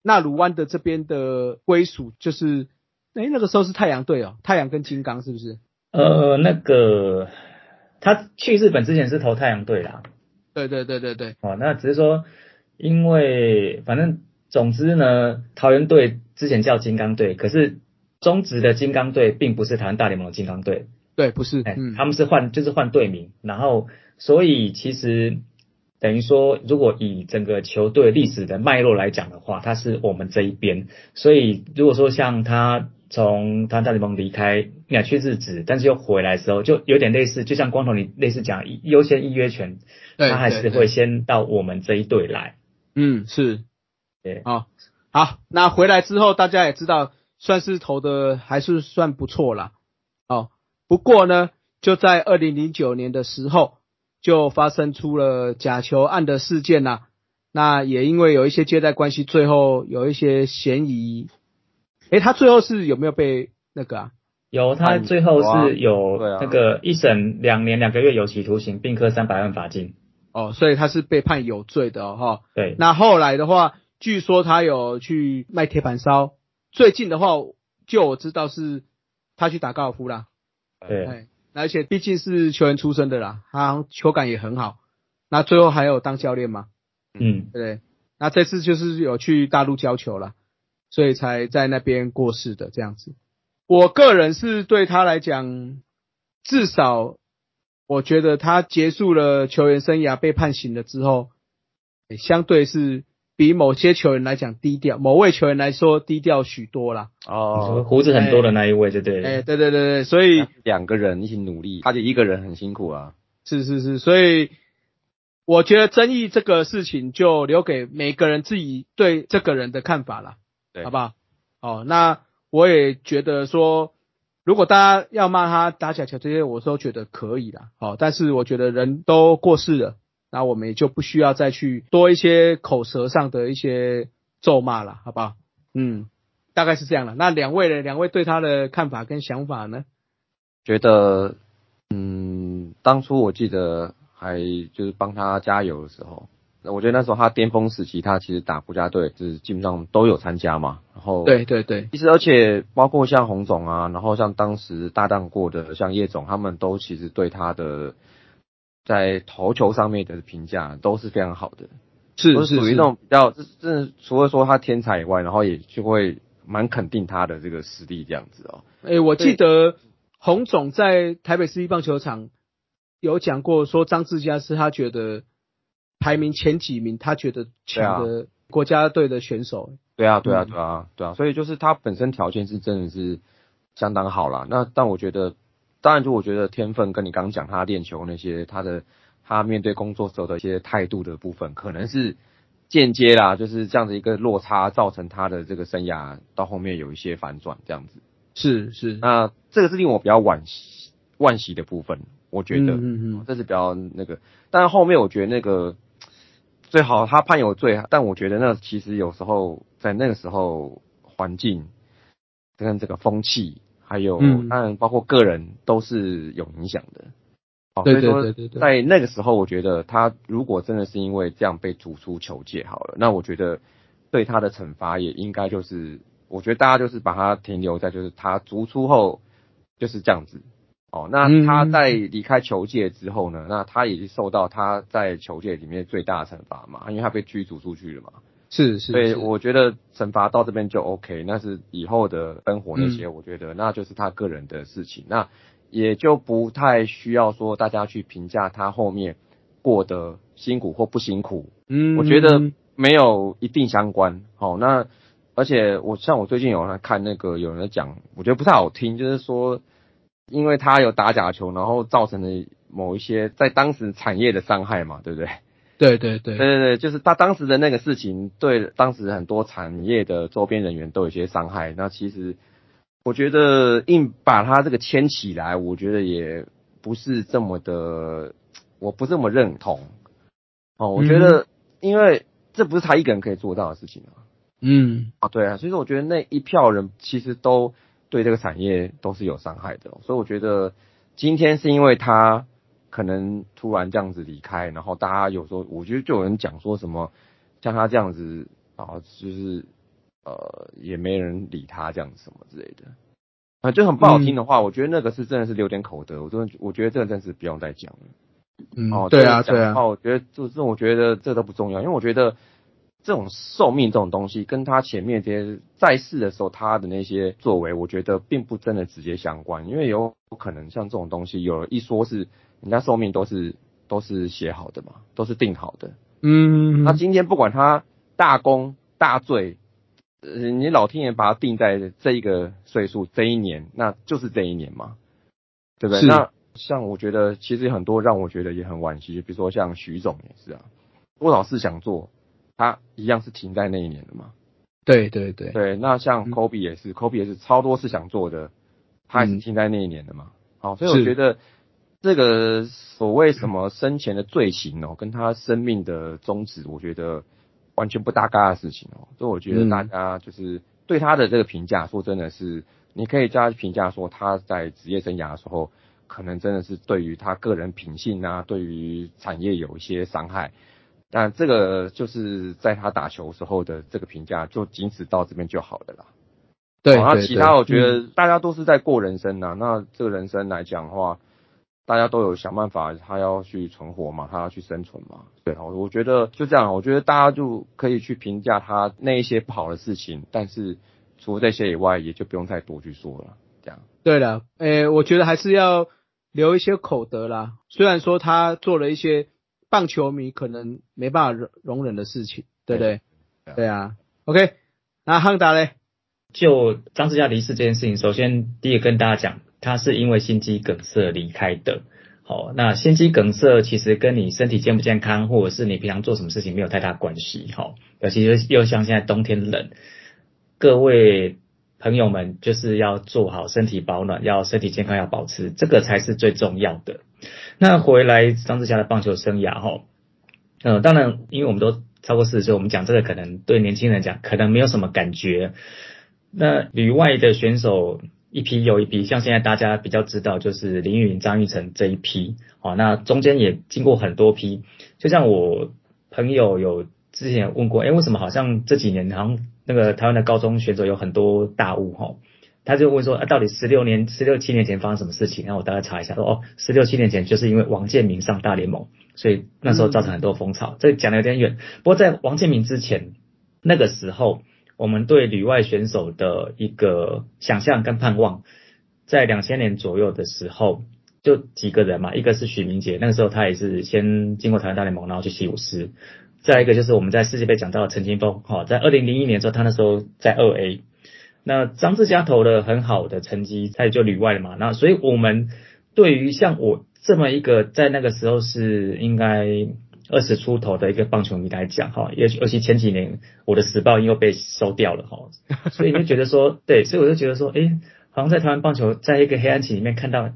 那鲁湾的这边的归属就是，哎，那个时候是太阳队哦，太阳跟金刚是不是？呃，那个他去日本之前是投太阳队啦，对对对对对，哦，那只是说，因为反正总之呢，桃园队之前叫金刚队，可是中职的金刚队并不是台湾大联盟的金刚队，对，不是，哎、嗯，他们是换就是换队名，然后所以其实等于说，如果以整个球队历史的脉络来讲的话，他是我们这一边，所以如果说像他从台湾大联盟离开，鸟去日子，但是又回来的时候，就有点类似，就像光头你类似讲优先预约权，他还是会先到我们这一队来。嗯，是，对好，好，那回来之后，大家也知道，算是投的还是算不错啦。哦，不过呢，就在二零零九年的时候，就发生出了假球案的事件啦。那也因为有一些借贷关系，最后有一些嫌疑。诶，他最后是有没有被那个啊？有，他最后是有那个一审两年两个月有期徒刑，并科三百万罚金。哦，所以他是被判有罪的哦，哈。对，那后来的话，据说他有去卖铁板烧。最近的话，就我知道是他去打高尔夫啦。对，哎，而且毕竟是球员出身的啦，他球感也很好。那最后还有当教练嘛，嗯对？那这次就是有去大陆教球了，所以才在那边过世的这样子。我个人是对他来讲，至少我觉得他结束了球员生涯被判刑了之后，哎相对是比某些球员来讲低调，某位球员来说低调许多啦。哦，胡子很多的那一位，对不对？哎，对对对对，所以两个人一起努力，他就一个人很辛苦啊。是是是，所以我觉得争议这个事情就留给每个人自己对这个人的看法啦，对好不好？哦，那我也觉得说，如果大家要骂他打假球这些，我都觉得可以啦。好、但是我觉得人都过世了，那我们也就不需要再去多一些口舌上的一些咒骂了，好不好？嗯，大概是这样了。那两位呢？两位对他的看法跟想法呢？觉得，嗯，当初我记得还就是帮他加油的时候，那我觉得那时候他巅峰时期，他其实打国家队就是基本上都有参加嘛。然后对对对，其实而且包括像洪总啊，然后像当时搭档过的像叶总，他们都其实对他的在投球上面的评价都是非常好的，是是属于那种比较，这真的除了说他天才以外，然后也就会蛮肯定他的这个实力这样子哦。诶、我记得洪总在台北市立棒球场有讲过，说张志佳是他觉得排名前几名，他觉得强的国家队的选手。对啊，对啊，嗯对啊，对啊，所以就是他本身条件是真的是相当好啦。那但我觉得，当然就我觉得天分跟你刚刚讲他练球那些，他的他面对工作时候的一些态度的部分，可能是间接啦，就是这样子一个落差，造成他的这个生涯到后面有一些反转这样子。是是，那这个是令我比较惋惜惋惜的部分，我觉得。嗯嗯嗯，这是比较那个，但是后面我觉得那个最好他判有罪，但我觉得那其实有时候在那个时候环境跟这个风气，还有嗯当然包括个人都是有影响的。哦，对对所以说对对对，在那个时候，我觉得他如果真的是因为这样被逐出球界好了，那我觉得对他的惩罚也应该就是，我觉得大家就是把他停留在就是他逐出后就是这样子。哦，那嗯他在离开球界之后呢，那他也是受到他在球界里面最大的惩罚嘛，因为他被驱逐出去了嘛。是是，所以我觉得惩罚到这边就 OK，那是以后的生活那嗯。些，我觉得那就是他个人的事情，那也就不太需要说大家去评价他后面过得辛苦或不辛苦，嗯，我觉得没有一定相关。好、那而且我像我最近有在看那个有人在讲，我觉得不太好听，就是说因为他有打假球，然后造成了某一些在当时产业的伤害嘛，对不对？对对对对对对，就是他当时的那个事情，对当时很多产业的周边人员都有些伤害。那其实我我觉得硬把他这个牵起来，我觉得也不是这么的，我不这么认同。哦，我觉得，因为这不是他一个人可以做到的事情啊。嗯，啊，对啊，所以说我觉得那一票人其实都对这个产业都是有伤害的，所以我觉得今天是因为他可能突然这样子离开，然后大家有时候我觉得就有人讲说什么像他这样子啊，就是呃也没人理他这样子什么之类的，啊，就很不好听的话，我觉得那个是真的是留点口德，我真的我觉得这个真是不用再讲了。嗯，哦，对啊，对啊我觉得就这，我觉得这都不重要，因为我觉得这种寿命这种东西，跟他前面这些在世的时候他的那些作为，我觉得并不真的直接相关，因为有可能像这种东西，有一说是人家寿命都是都是写好的嘛，都是定好的。嗯，那今天不管他大功大罪，呃，你老天爷把他定在这一个岁数这一年，那就是这一年嘛，对不对？那像我觉得其实很多让我觉得也很惋惜，比如说像徐总也是啊，多少事想做，他一样是停在那一年的嘛。对对对，对，那像嗯 Kobe 也是、b e 也是超多事想做的，他也是嗯停在那一年的嘛。好，所以我是觉得这个所谓什么生前的罪行哦，跟他生命的宗旨，我觉得完全不搭嘎的事情哦。所以我觉得嗯大家就是对他的这个评价，说真的是，你可以加评价说他在职业生涯的时候，可能真的是对于他个人品性啊，对于产业有一些伤害。但这个就是在他打球时候的这个评价，就仅此到这边就好了啦。对哦那对对其他我觉嗯得大家都是在过人生呐、那这个人生来讲的话，大家都有想办法，他要去存活嘛，他要去生存嘛。对啊，我觉得就这样，我觉得大家就可以去评价他那一些不好的事情，但是除了这些以外，也就不用再多去说了。这样，对了，诶，我觉得还是要留一些口德啦。虽然说他做了一些棒球迷可能没办法容容忍的事情，对不对？对啊对啊。OK，那汉达嘞？就张志佳离世这件事情，首先第一个跟大家讲，他是因为心肌梗塞离开的。好，那心肌梗塞其实跟你身体健不健康，或者是你平常做什么事情没有太大关系。好，尤其是又像现在冬天冷，各位朋友们就是要做好身体保暖，要身体健康要保持，这个才是最重要的。那回来张志佳的棒球生涯哈，呃，当然因为我们都超过四十岁，我们讲这个可能对年轻人讲可能没有什么感觉。那旅外的选手一批又一批，像现在大家比较知道就是林允、张玉成这一批，好，那中间也经过很多批，就像我朋友有之前问过，哎，为什么好像这几年好像那个台湾的高中选手有很多大雾哈？他就问说，啊，到底十六年、十六七年前发生什么事情？然后我大概查一下，说哦，十六七年前就是因为王建民上大联盟，所以那时候造成很多风潮。这讲的有点远，不过在王建民之前，那个时候我们对旅外选手的一个想象跟盼望，在两千年左右的时候，就几个人嘛，一个是许明杰，那个时候他也是先经过台湾大联盟，然后去西武师。再一个就是我们在世界杯讲到的陈金峰，哈，在二零零一年的时候，他那时候在二 A。那张志佳投了很好的成绩，他也就旅外了嘛。那所以我们对于像我这么一个在那个时候是应该二十出头的一个棒球迷来讲，哈，尤尤其前几年我的时报又被收掉了，哈，所以就觉得说，对，所以我就觉得说，诶，好像在台湾棒球在一个黑暗期里面看到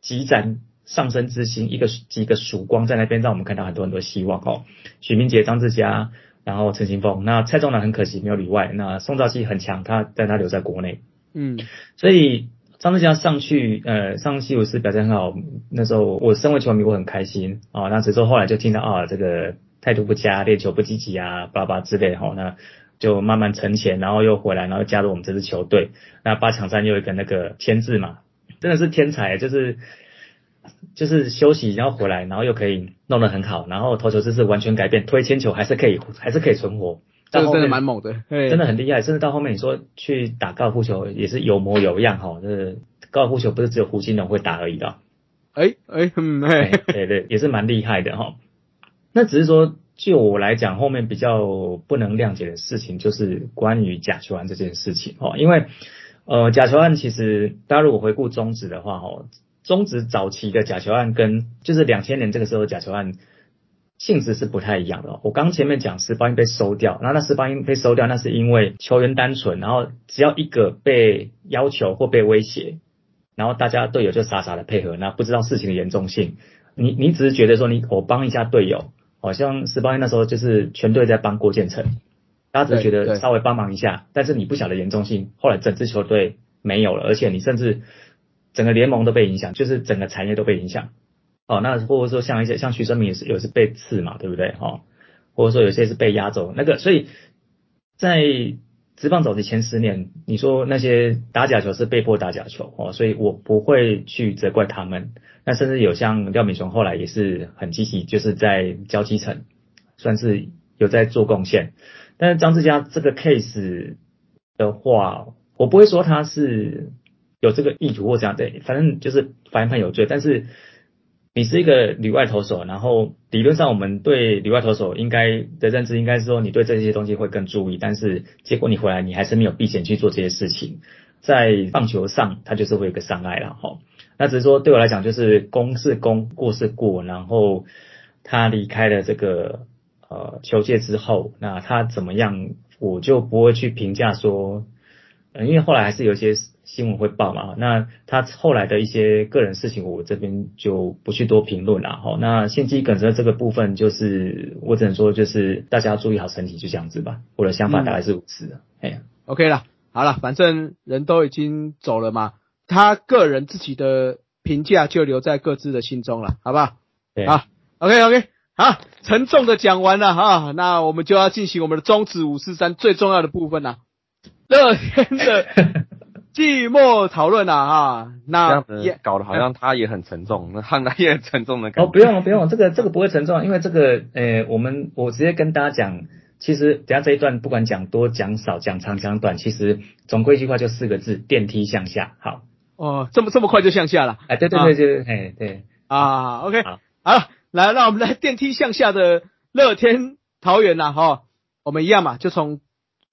几盏上升之星，一个几个曙光在那边，让我们看到很多很多希望，哦。许明杰、张志佳。然后陈新峰，那蔡仲南很可惜没有里外，那宋兆基很强，他但他留在国内，嗯，所以张志佳上去，呃，上西武是表现很好，那时候我身为球迷我很开心啊，那只是后来就听到啊这个态度不佳，练球不积极啊，巴拉巴拉之类哈，那就慢慢沉潜，然后又回来，然后加入我们这支球队，那八强战又有一个那个签字嘛，真的是天才，就是。就是休息，然后回来，然后又可以弄得很好，然后投球姿势完全改变，推铅球还是可以，还是可以存活。这个真的蛮猛的，真的很厉害。甚至到后面你说去打高尔夫球也是有模有样哈，就是高尔夫球不是只有胡金龙会打而已的。哎哎嗯哎，对对，也是蛮厉害的哈。那只是说，就我来讲，后面比较不能谅解的事情就是关于假球案这件事情哈，因为呃假球案其实大家如果回顾中止的话哈。中职早期的假球案跟就是两千年这个时候的假球案，性质是不太一样的哦。我刚前面讲十八音被收掉，然后那十八音被收掉，那是因为球员单纯，然后只要一个被要求或被威胁，然后大家队友就傻傻的配合，那不知道事情的严重性。你你只是觉得说你我帮一下队友，好像十八英那时候就是全队在帮郭建成，大家只是觉得稍微帮忙一下，但是你不晓得严重性，后来整支球队没有了，而且你甚至整个联盟都被影响，就是整个产业都被影响。哦，那或者说像一些像徐生明也是有是被刺嘛，对不对？哈、哦，或者说有些是被压走，那个所以在职棒早期前十年，你说那些打假球是被迫打假球哦，所以我不会去责怪他们。那甚至有像廖敏雄后来也是很积极，就是在交基层，算是有在做贡献。但是张志佳这个 case 的话，我不会说他是有这个意图或这样对，反正就是反判有罪。但是你是一个旅外投手，然后理论上我们对旅外投手应该的认知应该是说你对这些东西会更注意，但是结果你回来你还是没有避险去做这些事情，在棒球上它就是会有个伤害了哈。那只是说对我来讲就是功是功，过是过，然后他离开了这个呃球界之后，那他怎么样我就不会去评价说，呃，因为后来还是有一些新闻会报嘛，那他后来的一些个人事情，我这边就不去多评论了哈。那心肌梗塞这个部分，就是我只能说，就是大家要注意好身体，就这样子吧。我的想法大概是如此的，哎呀、OK 了，好了，反正人都已经走了嘛，他个人自己的评价就留在各自的心中了，好不好？对好，OK OK，好，沉重的讲完了哈，那我们就要进行我们的中指五四三最重要的部分了，乐天的季末讨论啦哈，那也搞得好像他也很沉重，那汉他也很沉重的感觉。哦，不用了，不用了，这个这个不会沉重，因为这个，呃，我们我直接跟大家讲，其实等下这一段不管讲多讲少，讲长讲短，其实总归一句话就四个字：电梯向下。好，哦，这么这么快就向下了？哎，对对对对，哎对，啊，OK，好。好了，来，让我们来电梯向下的乐天桃园呐哈，我们一样嘛，就从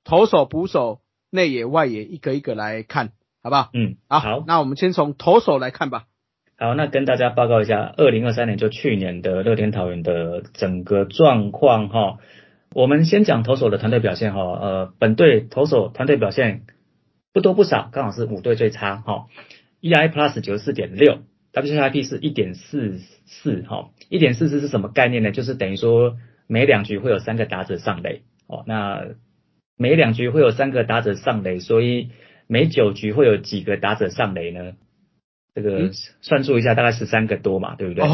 投手、捕手、内野、外野一个一个来看，好不好？嗯，好，好，那我们先从投手来看吧。好，那跟大家报告一下，二零二三年就去年的乐天桃园的整个状况哈。我们先讲投手的团队表现哈，呃，本队投手团队表现不多不少，刚好是五队最差哈。EI Plus 九十四点六，WHIP 是一点四四哈，一点四四是什么概念呢？就是等于说每两局会有三个打者上垒哦，那每两局会有三个打者上垒，所以每九局会有几个打者上垒呢？这个嗯算数一下，大概十三个多嘛，对不对？哦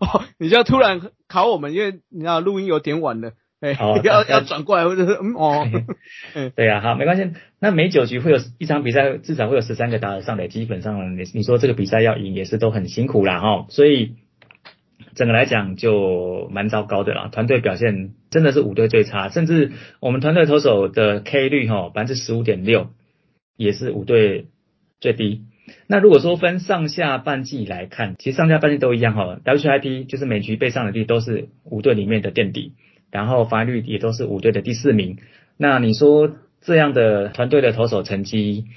哦，你就突然考我们，因为你知道录音有点晚了，哎、哦 要要转过来，或者是嗯哦，对呀、好，没关系。那每九局会有一场比赛，至少会有十三个打者上垒，基本上你你说这个比赛要赢也是都很辛苦啦哈。所以整个来讲就蛮糟糕的啦，团队表现真的是五队最差，甚至我们团队投手的 K 率哈百分之十五点六，也是五队最低。那如果说分上下半季来看，其实上下半季都一样哈，WHIP 就是每局被上的率都是五队里面的垫底，然后防御率也都是五队的第四名。那你说这样的团队的投手成绩，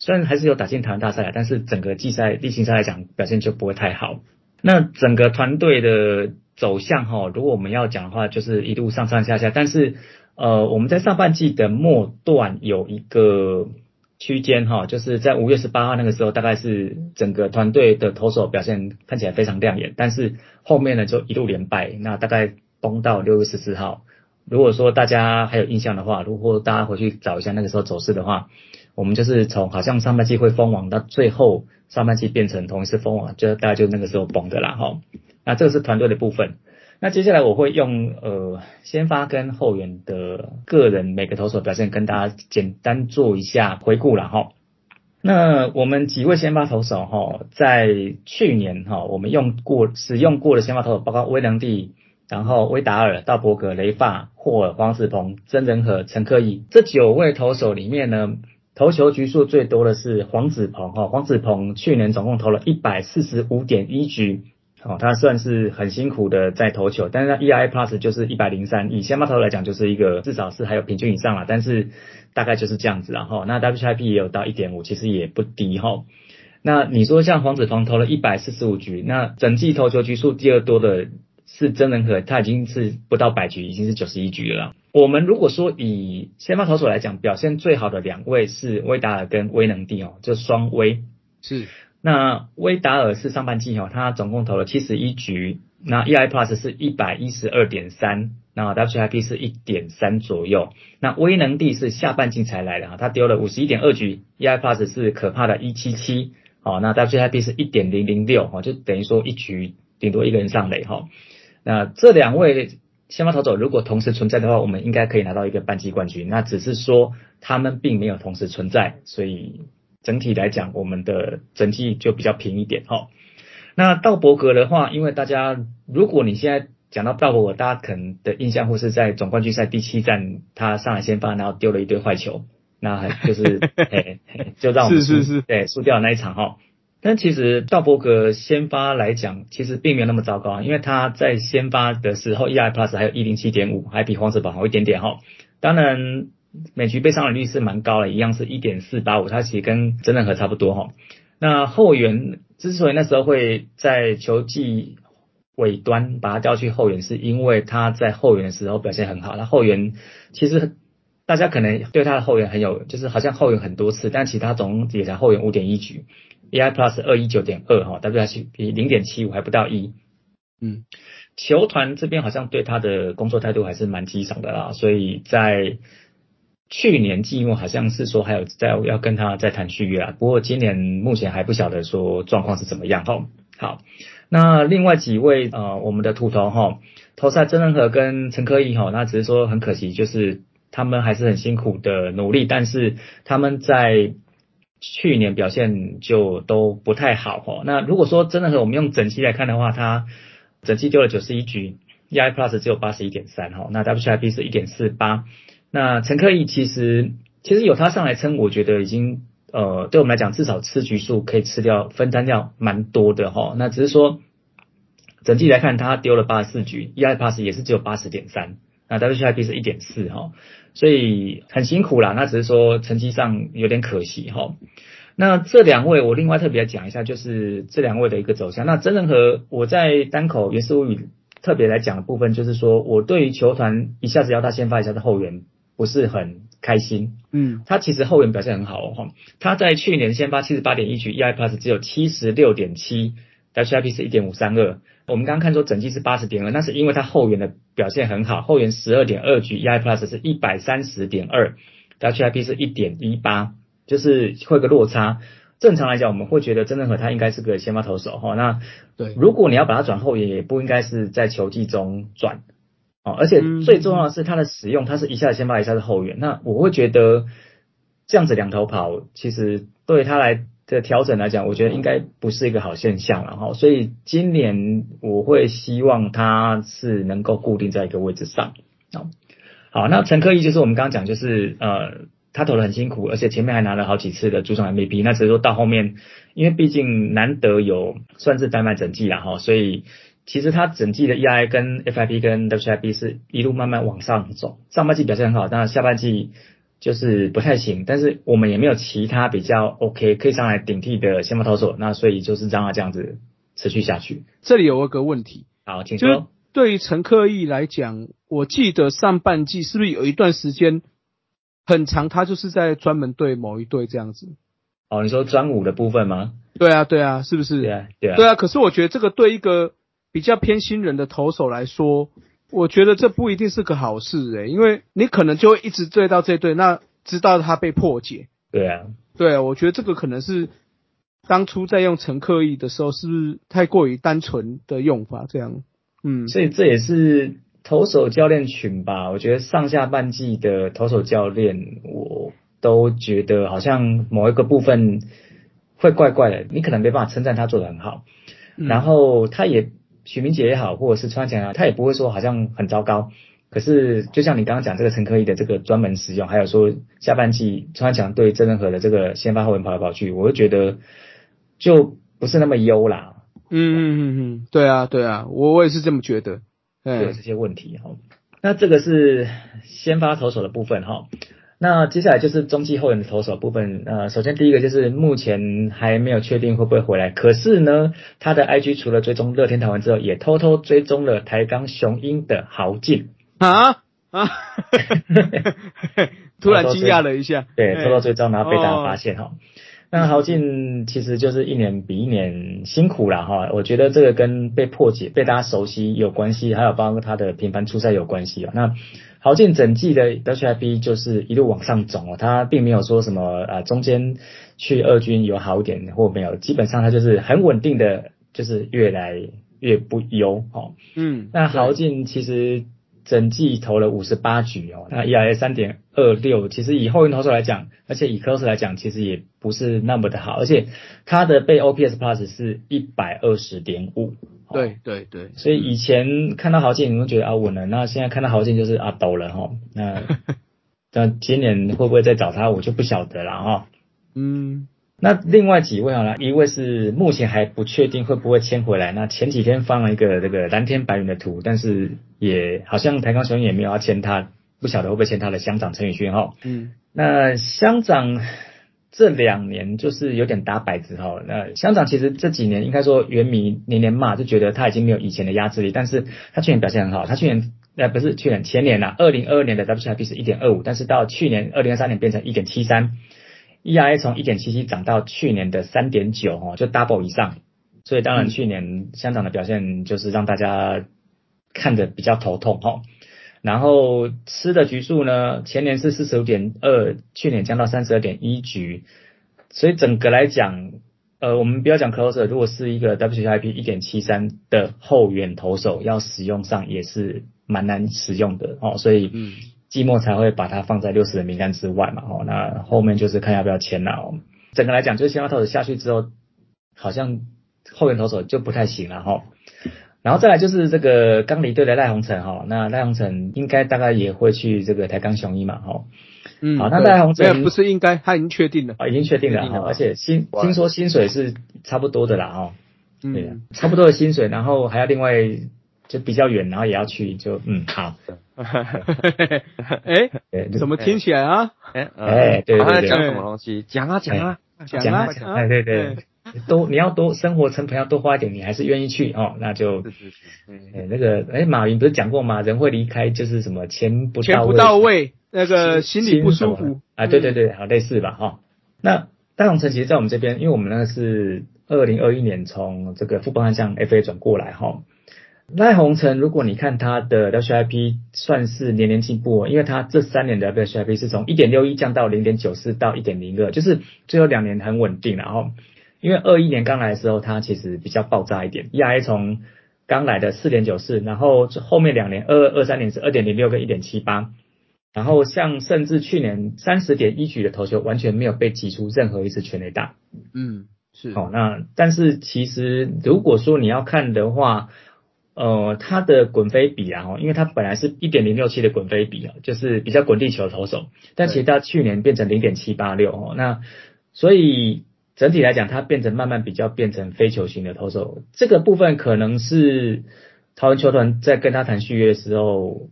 虽然还是有打进台湾大赛，但是整个季赛例行赛来讲表现就不会太好。那整个团队的走向哈，如果我们要讲的话，就是一路上上下下，但是呃我们在上半季的末段有一个区间哈，就是在五月十八号那个时候，大概是整个团队的投手表现看起来非常亮眼，但是后面呢就一路连败，那大概崩到六月十四号。如果说大家还有印象的话，如果大家回去找一下那个时候走势的话，我们就是从好像上半季会封王，到最后上半期变成同一次封啊，就大概就那个时候崩的啦哈。那这个是团队的部分。那接下来我会用呃先发跟后援的个人每个投手表现跟大家简单做一下回顾了哈。那我们几位先发投手哈，在去年哈我们用过使用过的先发投手，包括威能帝。然后威达尔、道伯格、雷发、霍尔、黄子鹏、曾仁和、陈克义这九位投手里面呢，投球局数最多的是黄子鹏哈，黄子鹏去年总共投了一百四十五点一局，哦，他算是很辛苦的在投球，但是他 EI Plus 就是一百零三，以先发投来讲就是一个至少是还有平均以上啦，但是大概就是这样子然后那 WHIP 也有到一点五，其实也不低哈。那你说像黄子鹏投了一百四十五局，那整季投球局数第二多的。是真人和，他已经是不到百局，已经是九十一局了。我们如果说以先发投手来讲，表现最好的两位是威达尔跟威能帝哦，就双威。是，那威达尔是上半季哦，他总共投了七十一局，那 EI Plus 是一百一十二点三，那 WIP 是一点三左右。那威能帝是下半季才来的哈，他丢了五十一点二局，EI Plus 是可怕的一七七，哦，那 WIP 是一点零零六，哦，就等于说一局顶多一个人上垒哈。那这两位。先发投手如果同时存在的话，我们应该可以拿到一个半季冠军。那只是说他们并没有同时存在，所以整体来讲，我们的成绩就比较平一点哈。那道伯格的话，因为大家如果你现在讲到道伯格，大家可能的印象或是在总冠军赛第七战他上来先发，然后丢了一堆坏球，那就是 哎就让我们是是是对输掉那一场哈。但其实道伯格先发来讲，其实并没有那么糟糕，因为他在先发的时候，EI Plus 还有一零七点五，还比黄子宝好一点点哈。当然，每局被上垒率是蛮高的，一样是一点四八五，它其实跟真人和差不多哈。那后援之所以那时候会在球季尾端把他调去后援，是因为他在后援的时候表现很好。那后援其实大家可能对他的后援很有，就是好像后援很多次，但其他总也才后援五点一局。EI Plus 二一九点二哈，WIP 比零点七五还不到一，嗯，球团这边好像对他的工作态度还是蛮激赏的啦，所以在去年季末好像是说还有在要跟他再谈续约啊，不过今年目前还不晓得说状况是怎么样哈。好，那另外几位呃我们的土头哈，投赛曾仁和跟陈科义哈，那只是说很可惜，就是他们还是很辛苦的努力，但是他们在去年表现就都不太好哦。那如果说真的和我们用整期来看的话，他整期丢了九十一局，EI Plus 只有八十一点三哈，那 WIP 是一点四八。那陈克义其实其实有他上来撑，我觉得已经呃对我们来讲至少吃局数可以吃掉分担掉蛮多的哈。那只是说整体来看，他丢了八十四局，EI Plus 也是只有八十点三，那 WIP 是一点四哈。所以很辛苦啦，那只是说成绩上有点可惜哈。那这两位我另外特别讲一下，就是这两位的一个走向。那真人和我在单口原始物语特别来讲的部分，就是说我对于球团一下子要他先发一下的后援不是很开心。嗯，他其实后援表现很好哦，他在去年先发七十八点一局，EI Plus 只有七十六点七，WIP 是一点五三二。我们刚刚看说整季是八十点二，那是因为他后援的表现很好，后援十二点二局，EI Plus 是一百三十点二，WIP 是一点一八，就是会个落差。正常来讲，我们会觉得真正和他应该是个先发投手哈。那对，如果你要把他转后援，也不应该是在球季中转哦。而且最重要的是他的使用，他是一下子先发，一下子后援。那我会觉得这样子两头跑，其实对他来。的调整来讲，我觉得应该不是一个好现象了哈，所以今年我会希望它是能够固定在一个位置上。好，好，那陈科义就是我们刚刚讲，就是呃，他投的很辛苦，而且前面还拿了好几次的主场 MVP，那只是说到后面，因为毕竟难得有算是单卖整季了哈，所以其实他整季的 EI 跟 FIP 跟 WIP 是一路慢慢往上走，上半季表现很好，但下半季。就是不太行，但是我们也没有其他比较 OK 可以上来顶替的先发投手，那所以就是让他这样子持续下去。这里有一个问题，好，请就是说。对于陈克义来讲，我记得上半季是不是有一段时间很长，他就是在专门对某一队这样子？哦，你说专武的部分吗？对啊，对啊，是不是？对啊，对啊。对啊，可是我觉得这个对一个比较偏新人的投手来说，我觉得这不一定是个好事诶、因为你可能就会一直追到这队，那直到他被破解。对啊，对啊，我觉得这个可能是当初在用陈克义的时候，是不是太过于单纯的用法？这样，嗯，所以这也是投手教练群吧。我觉得上下半季的投手教练，我都觉得好像某一个部分会怪怪的。你可能没办法称赞他做的很好，嗯然后他也许明杰也好，或者是川强啊，他也不会说好像很糟糕。可是就像你刚刚讲这个陈科一的这个专门使用，还有说下半季川强对郑仁和的这个先发后援跑来跑去，我就觉得就不是那么优啦。嗯嗯嗯嗯，对啊对啊，我我也是这么觉得。有这，些问题哈。那这个是先发投手的部分哈。那接下来就是中继后援的投手部分，呃，首先第一个就是目前还没有确定会不会回来，可是呢，他的 IG 除了追踪乐天桃园之后，也偷偷追踪了台钢雄鹰的豪进，啊啊！突然惊讶了一下，对，哎偷偷追踪，然后被大家哦发现哈。那豪进其实就是一年比一年辛苦了哈，我觉得这个跟被破解、被大家熟悉有关系，还有包括他的频繁出赛有关系啊。那豪进整季的 WIP 就是一路往上走哦，他并没有说什么呃中间去二军有好一点或没有，基本上他就是很稳定的，就是越来越不优哦。嗯，那豪进其实整季投了五十八局哦，那 ERA 三点二六，其实以后援投手来讲，而且以 close 来讲，其实也不是那么的好，而且他的被 OPS Plus 是一百二十点五。哦对对对，所以以前看到豪进，你会觉得啊稳了，那现在看到豪进就是啊抖了哈。那 那今年会不会再找他，我就不晓得了哈。嗯那另外几位好了，一位是目前还不确定会不会签回来。那前几天放了一个这个蓝天白云的图，但是也好像台钢雄鹰也没有要签他，不晓得会不会签他的乡长陈宇勋哈。嗯那乡长这两年就是有点打摆子哈。那乡长其实这几年应该说原迷年年骂，就觉得他已经没有以前的压制力，但是他去年表现很好，他去年。呃，不是去年，前年呐、二零二二年的 WIP 是一点二五，但是到去年二零二三年变成一点七三，EIA 从一点七七涨到去年的三点九哦，就 double 以上，所以当然去年香港的表现就是让大家看着比较头痛哈。然后吃的局数呢，前年是四十五点二，去年降到三十二点一局，所以整个来讲，呃，我们不要讲 closer，如果是一个 WIP 一点七三的后援投手，要使用上也是蛮难使用的哦，所以嗯季末才会把它放在六十人名单之外嘛哦，那后面就是看要不要签了哦。整个来讲，就是先发投手下去之后，好像后援投手就不太行了哈。然后再来就是这个刚离队的赖鸿成哈，那赖鸿成应该大概也会去这个台钢雄鹰嘛哈，嗯，好那对。赖鸿成没有不是应该，他已经确定了，啊已经确定了哈，而且薪哇。听说薪水是差不多的啦哈，嗯，差不多的薪水，然后还要另外就比较远，然后也要去就嗯好，哎，对，怎么听起来啊？哎哎对对对。他在讲什么东西？讲啊讲啊，讲讲啊啊，哎对对，多你要多生活成本要多花一点，你还是愿意去哦，那就是是是，嗯哎那个哎马云不是讲过吗？人会离开就是什么钱不钱不到位，那个心里不舒服啊，对对对，好类似吧哈。那大同城其实在我们这边，因为我们那个是二零二一年从这个富邦悍将 FA 转过来哈。赖鸿成，如果你看他的 WIP 算是年年进步哦，因为他这三年的 WIP 是从一点六一降到零点九四到一点零二，就是最后两年很稳定。然后，因为二一年刚来的时候，它其实比较爆炸一点，ERA 从刚来的四点九四，然后后面两年二二二三年是二点零六跟一点七八，然后像甚至去年三十点一局的投球完全没有被挤出任何一次全垒打。嗯，是，哦，那但是其实如果说你要看的话，呃，他的滚飞比啊，哦，因为他本来是一点零六七的滚飞比啊，就是比较滚地球的投手，但其实他去年变成零点七八六哦，那所以整体来讲，他变成慢慢比较变成非球型的投手，这个部分可能是桃园球团在跟他谈续约的时候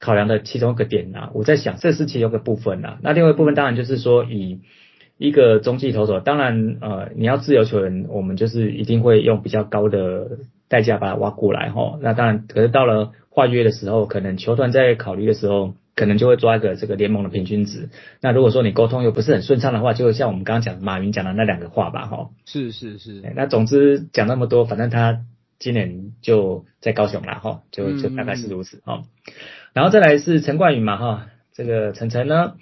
考量的其中一个点啊，我在想这是其中一个部分啊，那另外一部分当然就是说以。一个中继投手，当然，呃，你要自由球员，我们就是一定会用比较高的代价把它挖过来哈。那当然，可是到了化约的时候，可能球团在考虑的时候，可能就会抓一个这个联盟的平均值。那如果说你沟通又不是很顺畅的话，就像我们刚刚讲马云讲的那两个话吧哈。是是是，那总之讲那么多，反正他今年就在高雄了哈，就就大概是如此哈。然后再来是陈冠宇嘛哈，这个陈晨呢。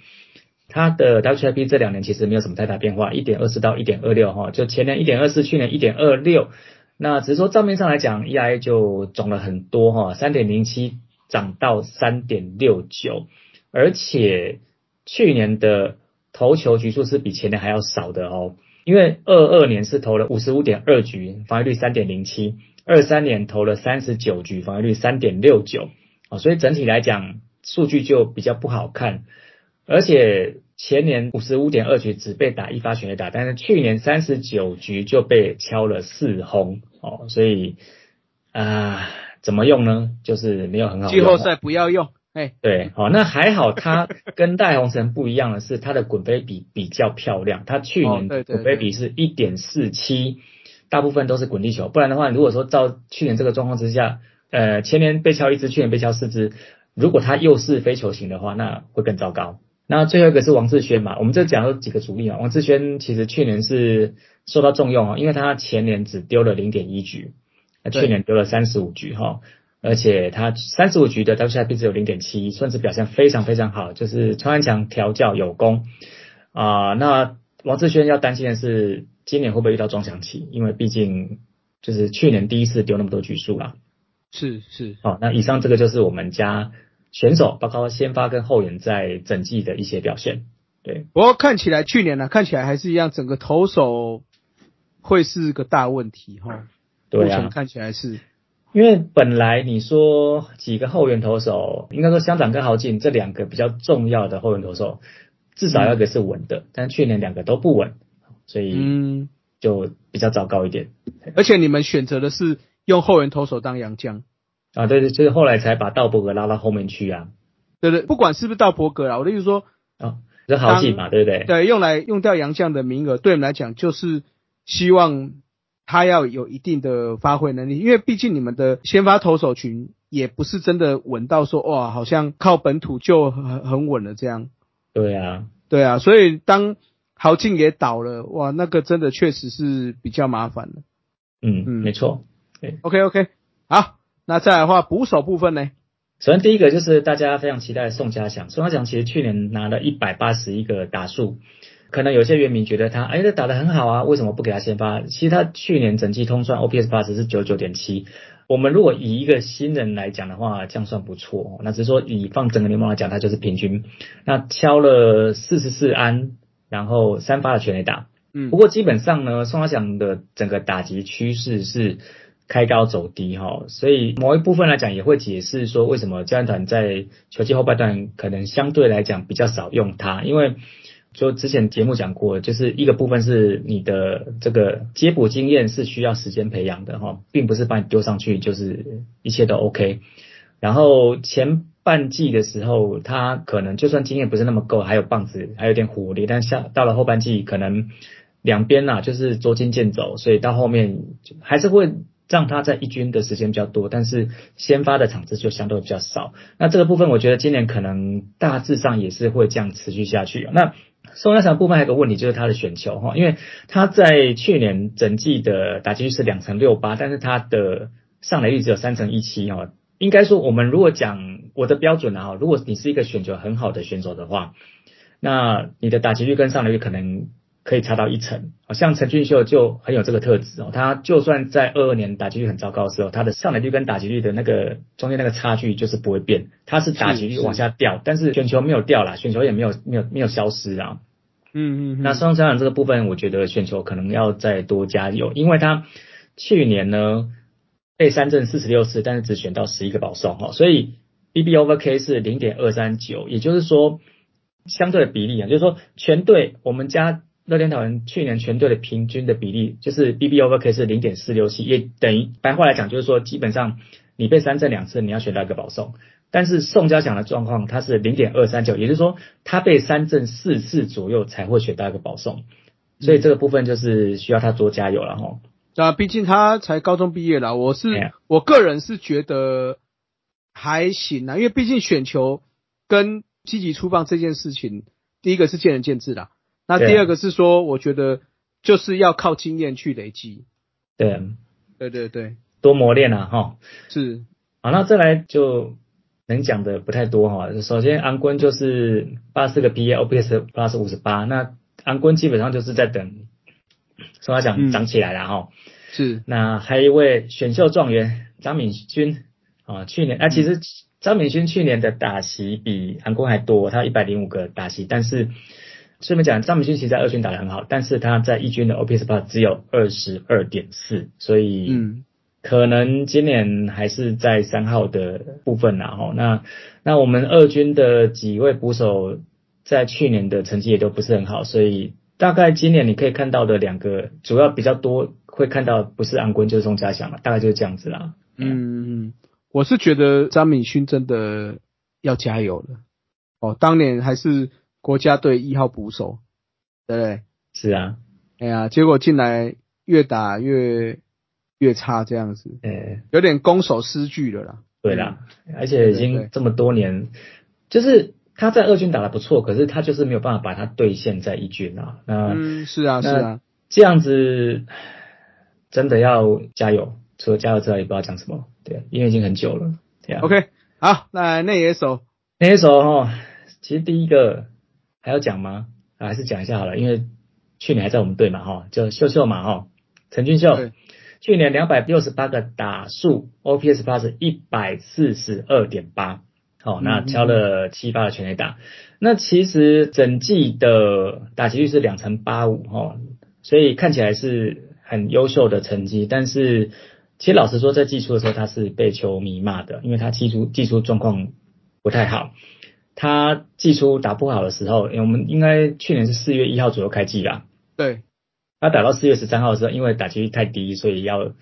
他的 WIP 这两年其实没有什么太大变化，一点二四到一点二六哈，就前年一点二四，去年一点二六，那只是说账面上来讲，EIA 就涨了很多哈，三点零七涨到三点六九，而且去年的投球局数是比前年还要少的哦，因为二二年是投了五十五点二局，防御率三点零七，二三年投了三十九局，防御率三点六九，啊，所以整体来讲数据就比较不好看。而且前年五十五点二局只被打一发全垒打，但是去年三十九局就被敲了四轰。哦，所以啊、怎么用呢？就是没有很好用。季后赛不要用，哎，对，好，那还好，他 跟戴宏成不一样的是，他的滚杯比比较漂亮，他去哦年滚杯比是一点四七，大部分都是滚地球，不然的话，如果说照去年这个状况之下，呃，前年被敲一支，去年被敲四支，如果他又是非球型的话，那会更糟糕。那最后一个是王志轩嘛，我们这讲了几个主力啊，王志轩其实去年是受到重用啊，因为他前年只丢了零点一局，去年丢了三十五局哈，而且他三十五局的 WHIP 只有零点七，算是表现非常非常好，就是川安强调教有功啊、那王志轩要担心的是今年会不会遇到撞墙期，因为毕竟就是去年第一次丢那么多局数啦。是是，好、那以上这个就是我们家选手，包括先发跟后援在整季的一些表现。对，不过看起来去年呢、看起来还是一样，整个投手会是个大问题哈。对啊目前，看起来是，因为本来你说几个后援投手，应该说香港跟豪进这两个比较重要的后援投手，至少要一个是稳的，但去年两个都不稳，所以嗯，就比较糟糕一点。而且你们选择的是用后援投手当洋将，啊，对对，就是后来才把道伯格拉到后面去啊，对不对？不管是不是道伯格啦，我的意思说，啊，这豪进嘛，对不对？对，用来用掉洋将的名额，对我们来讲就是希望他要有一定的发挥能力，因为毕竟你们的先发投手群也不是真的稳到说哇，好像靠本土就很很稳了这样。对啊，对啊，所以当豪进也倒了，哇，那个真的确实是比较麻烦的。嗯，嗯没错。OK OK，好，那再来的话，捕手部分呢？首先第一个就是大家非常期待的宋家祥，宋家祥其实去年拿了一百八十一个打数，可能有些原民觉得他哎这打得很好啊，为什么不给他先发？其实他去年整季通算 OPS plus 是九九点七，我们如果以一个新人来讲的话，这样算不错。哦那只是说以放整个联盟来讲，他就是平均。那敲了四十四安，然后三发的全垒打，嗯不过基本上呢，宋家祥的整个打击趋势是开高走低哈，所以某一部分来讲也会解释说为什么教练团在球季后半段可能相对来讲比较少用他，因为就之前节目讲过，就是一个部分是你的这个接捕经验是需要时间培养的哈，并不是把你丢上去就是一切都 OK。然后前半季的时候，他可能就算经验不是那么够，还有棒子，还有点火力，但下到了后半季，可能两边呐、就是捉襟见肘，所以到后面还是会让他在一军的时间比较多，但是先发的场次就相对比较少。那这个部分，我觉得今年可能大致上也是会这样持续下去。那宋家祥部分还有个问题就是他的选球哈，因为他在去年整季的打击率是两成六八，但是他的上垒率只有三成一七哈。应该说，我们如果讲我的标准啊，如果你是一个选球很好的选手的话，那你的打击率跟上垒率可能可以差到一成。好像陈俊秀就很有这个特质哦，他就算在二二年打击率很糟糕的时候，他的上垒率跟打击率的那个中间那个差距就是不会变，他是打击率往下掉，但是选球没有掉啦，选球也没有没有没有消失啊。嗯嗯，那双家长这个部分，我觉得选球可能要再多加油，因为他去年呢被三振四十六次，但是只选到十一个保送哈，所以 BB over K 是零点二三九，也就是说相对的比例啊，就是说全队我们家乐天桃人去年全队的平均的比例就是 BB over K 是零点四六七，也等于白话来讲就是说基本上你被三振两次，你要选到一个保送。但是宋家祥的状况，他是零点二三九，也就是说他被三振四次左右才会选到一个保送，所以这个部分就是需要他多加油了哈。那，毕竟他才高中毕业啦，我是、我个人是觉得还行啊，因为毕竟选球跟积极出棒这件事情，第一个是见仁见智啦，那第二个是说，我觉得就是要靠经验去累积。对，对对对，多磨练啊哈。是，好，那再来就能讲的不太多哈。首先，安坤就是八十四个 PA OPS plus 五十八，那安坤基本上就是在等宋家嗯祥涨起来了哈。是，那还有一位选秀状元张敏君啊，去年啊，其实张敏君去年的打席比安坤还多，他一百零五个打席，但是顺便讲，张敏勋其实在二军打得很好，但是他在一军的 OPS plus 只有二十二点四，所以嗯，可能今年还是在三号的部分然后那那我们二军的几位捕手在去年的成绩也都不是很好，所以大概今年你可以看到的两个主要比较多会看到不是安坤就是宋家祥了，大概就是这样子啦。嗯，嗯，我是觉得张敏勋真的要加油了。哦，当年还是国家队一号捕手，对不对？是啊，哎呀，结果进来越打越越差，这样子，呃，有点攻守失据了啦。对啦，而且已经这么多年，就是他在二军打得不错，可是他就是没有办法把它兑现在一军啊。那、嗯，是啊，是啊，这样子真的要加油，除了加油之外也不知道讲什么。对，因为已经很久了。对啊 OK，好，那内野手，那一首哈，其实第一个还要讲吗？啊还是讲一下好了，因为去年还在我们队嘛哈，就秀秀嘛哈，陈俊秀，去年两百六十八个打数，OPS Plus 一百四十二点八，好，那嗯敲了七八的全垒打，那其实整季的打击率是两成八五哈，所以看起来是很优秀的成绩，但是其实老实说，在季初的时候他是被球迷骂的，因为他季初季初状况不太好。他季初打不好的时候，我们应该去年是四月一号左右开季啦。对，他打到四月十三号的时候，因为打击率太低，所以要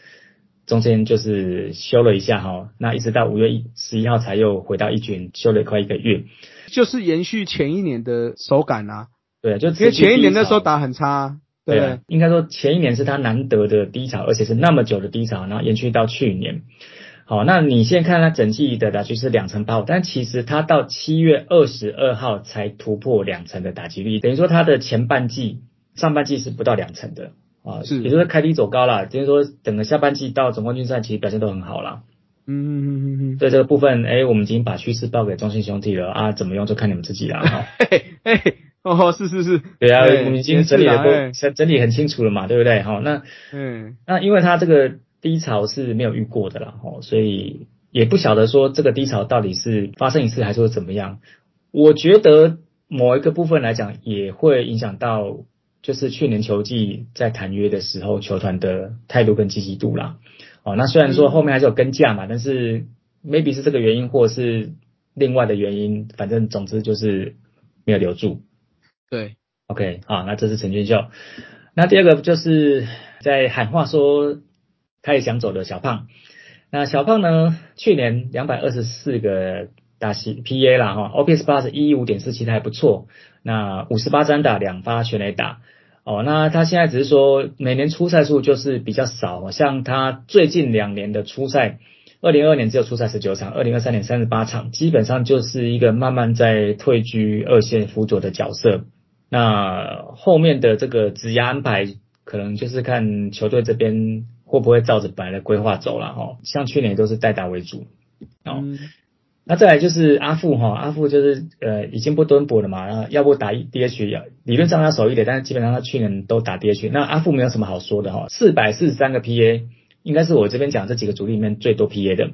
中间就是休了一下哈。那一直到五月十一号才又回到一军，休了快一个月。就是延续前一年的手感啊，对，就因为前一年那时候打。很差啊，对对对啊，应该说前一年是他难得的低潮，而且是那么久的低潮，然后延续到去年。好，那你现在看它整季的打击是两成八五，但其实它到七月二十二号才突破两成的打击率，等于说它的前半季、上半季是不到两成的啊，是也就是开低走高了，等于说整个下半季到总冠军赛其实表现都很好啦。嗯嗯嗯嗯嗯，所以这个部分，哎，我们已经把趋势报给中信兄弟了啊，怎么用就看你们自己了。哈 嘿嘿嘿，哦，是是是，对啊，对我们已经整理的都整理很清楚了嘛，对不对？好，那嗯，那因为它这个低潮是没有遇过的啦，哦，所以也不晓得说这个低潮到底是发生一次还是会怎么样。我觉得某一个部分来讲，也会影响到就是去年球季在谈约的时候，球团的态度跟积极度啦。哦，那虽然说后面还是有跟价嘛，但是 maybe 是这个原因，或是另外的原因，反正总之就是没有留住。对，OK，好，那这是陈俊秀。那第二个就是在喊话说他也想走的小胖。那小胖呢，去年两百二十四个打席 PA 啦哈，OPS Plus 一五点四，其实还不错。那五十八张打两发全垒打。哦，那他现在只是说每年出赛数就是比较少，像他最近两年的出赛，二零二二年只有出赛十九场，二零二三年三十八场，基本上就是一个慢慢在退居二线辅佐的角色。那后面的这个职涯安排，可能就是看球队这边会不会照着本来的规划走了哈。像去年都是代打为主，哦，嗯那再来就是阿富哈，阿富就是呃已经不蹲捕了嘛，然后要不打 DH 要理论上要守一点，但是基本上他去年都打 DH。那阿富没有什么好说的哈，四百四十三个 PA，应该是我这边讲这几个主力里面最多 PA 的。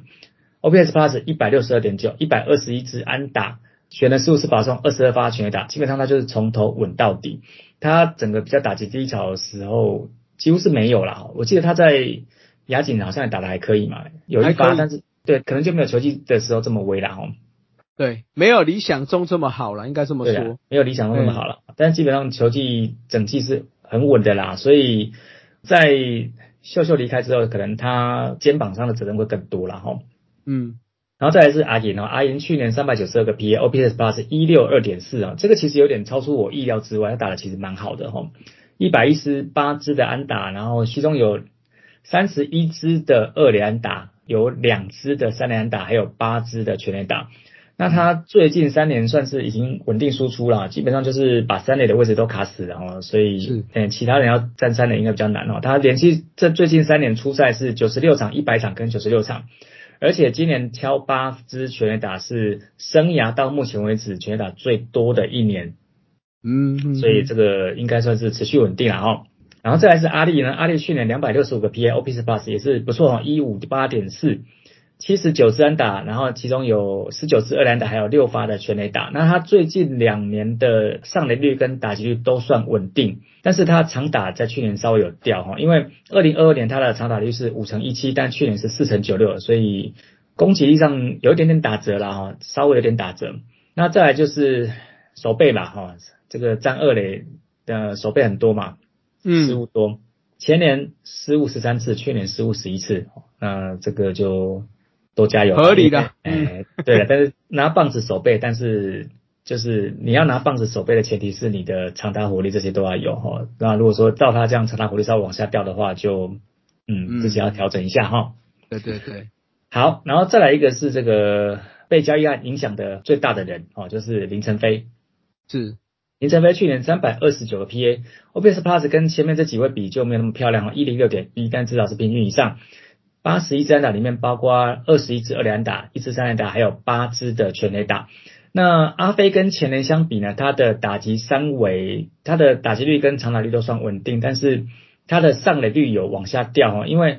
OPS Plus 一百六十二点九，一百二十一支安打，选了十五次保送，二十二发全垒打，基本上他就是从头稳到底。他整个比较打击低潮的时候几乎是没有啦。我记得他在亚锦好像也打的还可以嘛，有一发，但是对可能就没有球季的时候这么微啦哈。对，没有理想中这么好了，应该这么说。，没有理想中那么好了，但是基本上球技整季是很稳的啦，所以在秀秀离开之后，可能他肩膀上的责任会更多了哈。嗯，然后再来是阿银哦，阿银去年三百九十二个 PA，OPS Plus 一六二点四啊，这个其实有点超出我意料之外，他打的其实蛮好的哈，一百一十八支的安打，然后其中有三十一支的二连安打，有两支的三连安打，还有八支的全垒打。那他最近三年算是已经稳定输出了，基本上就是把三垒的位置都卡死了哦，所以是嗯，其他人要站三垒应该比较难哦。他连续这最近三年出赛是九十六场、一百场跟九十六场，而且今年挑八支全垒打是生涯到目前为止全垒打最多的一年，嗯，所以这个应该算是持续稳定了哈。然后再来是阿力呢，阿力去年两百六十五个 PA，OPS Plus 也是不错哦，一五八点四，七十九支安打，然后其中有十九支二垒打，还有六发的全垒打。那他最近两年的上垒率跟打击率都算稳定，但是他长打在去年稍微有掉哈，因为二零二二年他的长打率是五成一七，但去年是四成九六，所以攻击力上有一点点打折啦哈，稍微有点打折。那再来就是手背吧哈，这个占二垒的守备很多嘛，失嗯，误多。前年失误十三次，去年失误十一次，那这个就多加油，合理的哎，对了，但是拿棒子守备，但是就是你要拿棒子守备的前提是你的长打火力这些都要有哈。那如果说照他这样长打火力稍微往下掉的话，就嗯自己要调整一下哈。对对对，好，然后再来一个是这个被交易案影响的最大的人哦，就是林晨飞。是林晨飞去年三百二十九个 PA，OPS Plus 跟前面这几位比就没有那么漂亮了，一零六点一，但至少是平均以上。八十一支安打里面包括二十一支二连打，一支三连打，还有八支的全垒打。那阿飞跟前年相比呢，他的打击三围，他的打击率跟长打率都算稳定，但是他的上垒率有往下掉哦，因为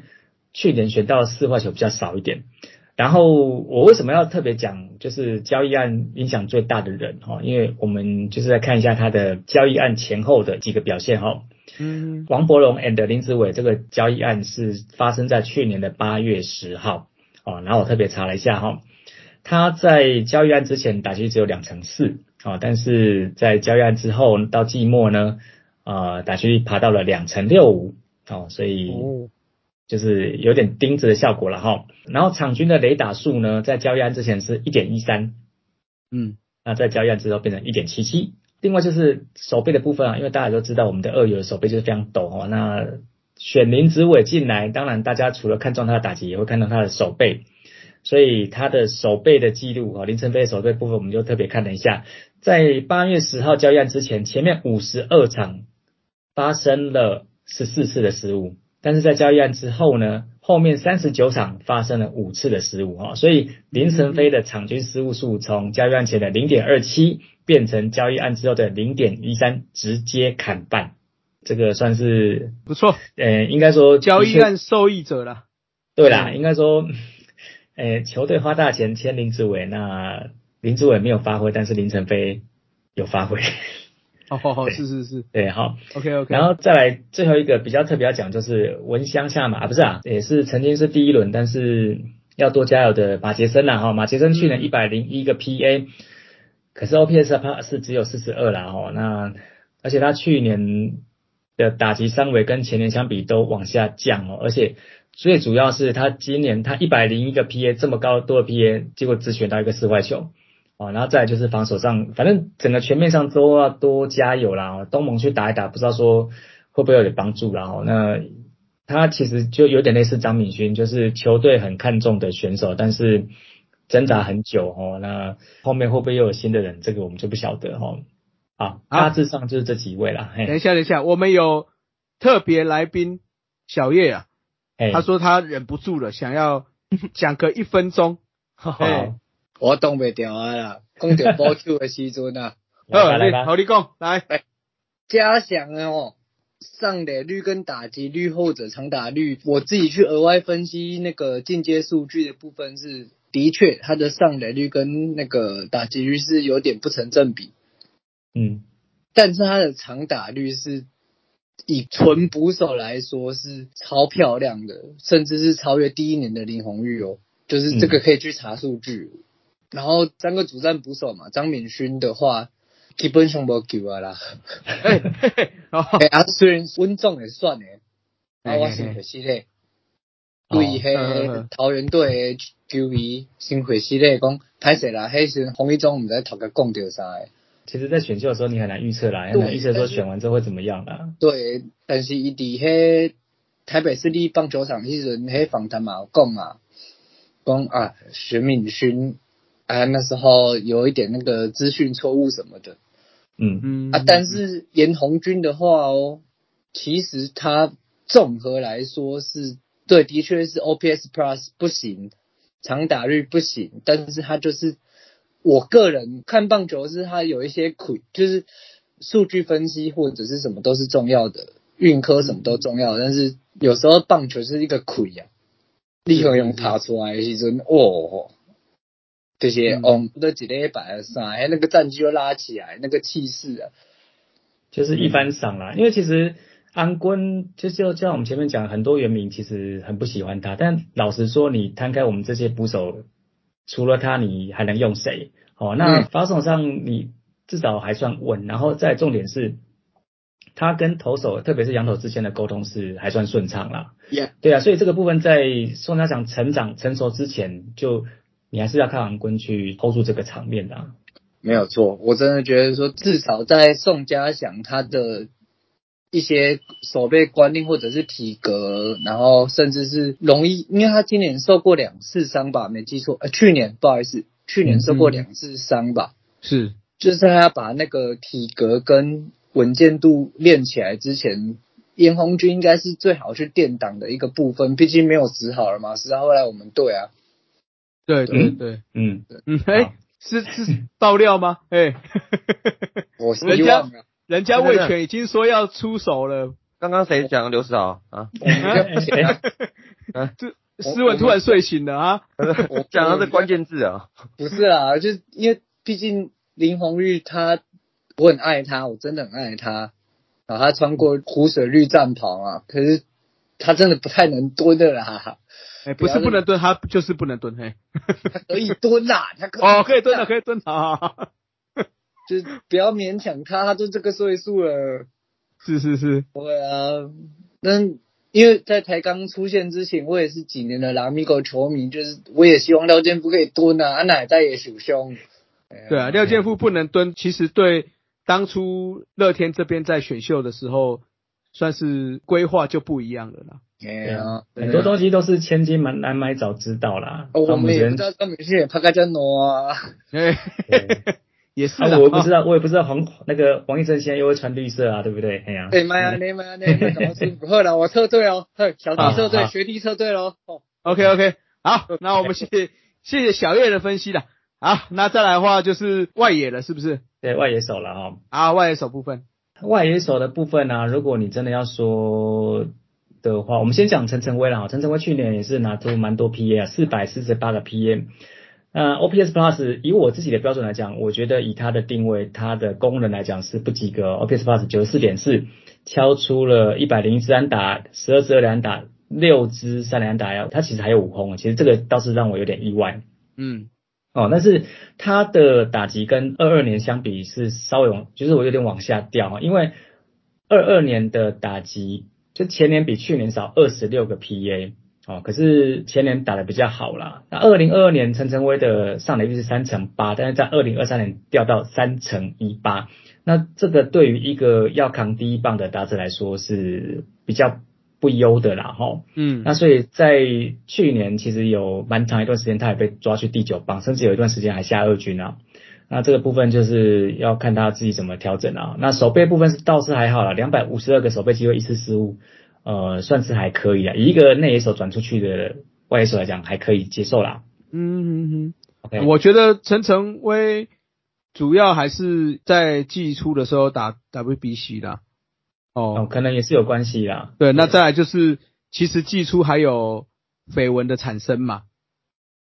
去年选到的四坏球比较少一点。然后我为什么要特别讲，就是交易案影响最大的人哈？因为我们就是在看一下他的交易案前后的几个表现哈。嗯，王伯龙 and 林子伟这个交易案是发生在去年的八月十号哦。然后我特别查了一下哈，他在交易案之前打击只有两成四啊，但是在交易案之后到季末呢，呃，打击率爬到了两成六五哦，所以。就是有点钉子的效果了哈，然后场均的雷打数呢，在交易案之前是一点一三，嗯，那在交易案之后变成一点七七。另外就是手背的部分啊，因为大家都知道我们的二游的手背就是非常抖哦，那选林子伟进来，当然大家除了看中他的打击，也会看到他的手背，所以他的手背的记录啊，林晨飞的手背部分，我们就特别看了一下，在八月十号交易案之前，前面五十二场发生了十四次的失误。但是在交易案之后呢，后面三十九场发生了五次的失误哈，所以林晨飞的场均失误数从交易案前的零点二七变成交易案之后的零点一三，直接砍半，这个算是不错，呃，应该说交易案受益者了。对啦，应该说，呃，球队花大钱签林志伟，那林志伟没有发挥，但是林晨飞有发挥。哦，是是是，对，好，OK OK，然后再来最后一个比较特别要讲，就是闻香下马啊，不是啊，也是曾经是第一轮，但是要多加油的马杰森啦哈，马杰森去年一百零一个 PA，可是 OPS 怕是只有四十二啦哈，那而且他去年的打击三围跟前年相比都往下降哦，而且最主要是他今年他一百零一个 PA 这么高多的 PA，结果只选到一个四坏球。哦，然后再就是防守上，反正整个全面上都要多加油啦。东盟去打一打，不知道说会不会有点帮助啦。哦，那他其实就有点类似张敏勋，就是球队很看重的选手，但是挣扎很久哦。那后面会不会又有新的人？这个我们就不晓得哈。啊，大致上就是这几位啦。等一下，等一下，我们有特别来宾小叶啊，他说他忍不住了，想要讲个一分钟。好。我挡袂掉啊啦，讲到保球的时阵啊，好，你好，你讲来。加强哦，上垒率跟打击率或者长打率，我自己去额外分析那个进阶数据的部分是，的确他的上垒率跟那个打击率是有点不成正比。嗯，但是他的长打率是以纯捕手来说是超漂亮的，甚至是超越第一年的林红玉哦，就是这个可以去查数据。然后三个主战捕手嘛，张敏勋的话基本上无救啊啦。哎，啊虽然温重也算诶，啊我先回死咧，对迄桃园队诶球迷先回死咧，讲歹势啦，迄时洪一中毋知头壳讲着啥诶。其实，在选秀的时候，你很难预测啦，很难预测说选完之后会怎么样啦。对，但是伊伫迄台北市立棒球场迄阵，迄访谈嘛有讲嘛，讲啊徐敏勋。啊，那时候有一点那个资讯错误什么的，嗯。嗯。啊，但是严红军的话哦，其实他综合来说是对，的确是 OPS Plus 不行，长打率不行，但是他就是我个人看棒球是他有一些苦，就是数据分析或者是什么都是重要的，运科什么都重要，但是有时候棒球是一个苦呀，立刻用爬出来时阵哦。这些哦，都几礼拜上，哎，那个战绩又拉起来，那个气势啊，就是一番赏啦。因为其实安坤就就像我们前面讲，很多原名其实很不喜欢他，但老实说，你摊开我们这些捕手，除了他，你还能用谁？哦，那防守上你至少还算稳，然后再重点是，他跟投手，特别是羊头之间的沟通是还算顺畅啦。Yeah 对啊，所以这个部分在宋家祥成长成熟之前，就你还是要靠昂坤去 hold 住这个场面的、啊。没有错，我真的觉得说，至少在宋家祥他的一些手背观念或者是体格，然后甚至是容易，因为他今年受过两次伤吧，没记错，呃，去年不好意思，去年受过两次伤吧，是就是他把那个体格跟稳健度练起来之前，严红军应该是最好去垫档的一个部分，毕竟没有十好了嘛，十号会来我们队啊，对对嗯对，嗯，嗯，哎，是是爆料吗？哎，我希人家人家魏权已经说要出手了，刚刚谁讲刘世豪啊？我们就不行啊这斯文突然睡醒了啊！我讲到这关键字啊。不是啊，就是因为毕竟林红玉他，我很爱他，我真的很爱他。然后他穿过湖水绿战袍啊，可是他真的不太能蹲的啦，哎，不是不能蹲，他就是不能蹲，嘿，他可以蹲啊，他可以哦，可以蹲了，可以蹲了，好就是不要勉强他，他都这个岁数了。是是是，对啊，那因为在台钢出现之前，我也是几年的拉米狗球迷，就是我也希望廖健富可以蹲啊，安奶在也属凶。对啊，廖健富不能蹲，其实对当初乐天这边在选秀的时候，算是规划就不一样了啦。哎呀，很多东西都是千金难难买早知道啦。哦，我们也不知道他们现在拍个叫挪啊。也是啊，我也不知道，我也不知道黄那个黄医生现在又会穿绿色啊，对不对？哎呀，哎妈呀，你妈呀，你搞不不会了，我撤退哦，嘿，小弟撤退，学弟撤退喽。哦，OK OK，好，那我们谢谢谢谢小叶的分析了。好，那再来的话就是外野了，是不是？对外野手了哈、啊，外野手部分，外野手的部分呢、如果你真的要说的话，我们先讲陈晨威了哈。陈晨威去年也是拿出蛮多 PA 啊，四百四十八个 PA。那 OPS Plus 以我自己的标准来讲，我觉得以它的定位、它的功能来讲是不及格。OPS Plus 九十四点四，敲出了一百零一支安打，十二支二垒安打，六支三垒安打，它其实还有五轰，其实这个倒是让我有点意外。嗯，哦，但是他的打击跟二二年相比是稍微往，就是我有点往下掉，因为二二年的打击就前年比去年少二十六个 PA，哦，可是前年打的比较好啦。那二零二二年陈晨威的上垒率是三成八，但是在二零二三年掉到三成一八，那这个对于一个要扛第一棒的打者来说是比较不优的啦，哈、嗯，那所以在去年其实有蛮长一段时间，他也被抓去第九棒，甚至有一段时间还下二军啊。那这个部分就是要看他自己怎么调整啊。那守备部分是倒是还好了，两百五十二个守备机会，一次失误，呃，算是还可以啊。以一个内野手转出去的外野手来讲，还可以接受啦。嗯嗯 OK，嗯，我觉得陈晨威主要还是在季初的时候打 WBC 啦。哦，哦，可能也是有关系啦。对，那再来就是，其实季初还有绯闻的产生嘛。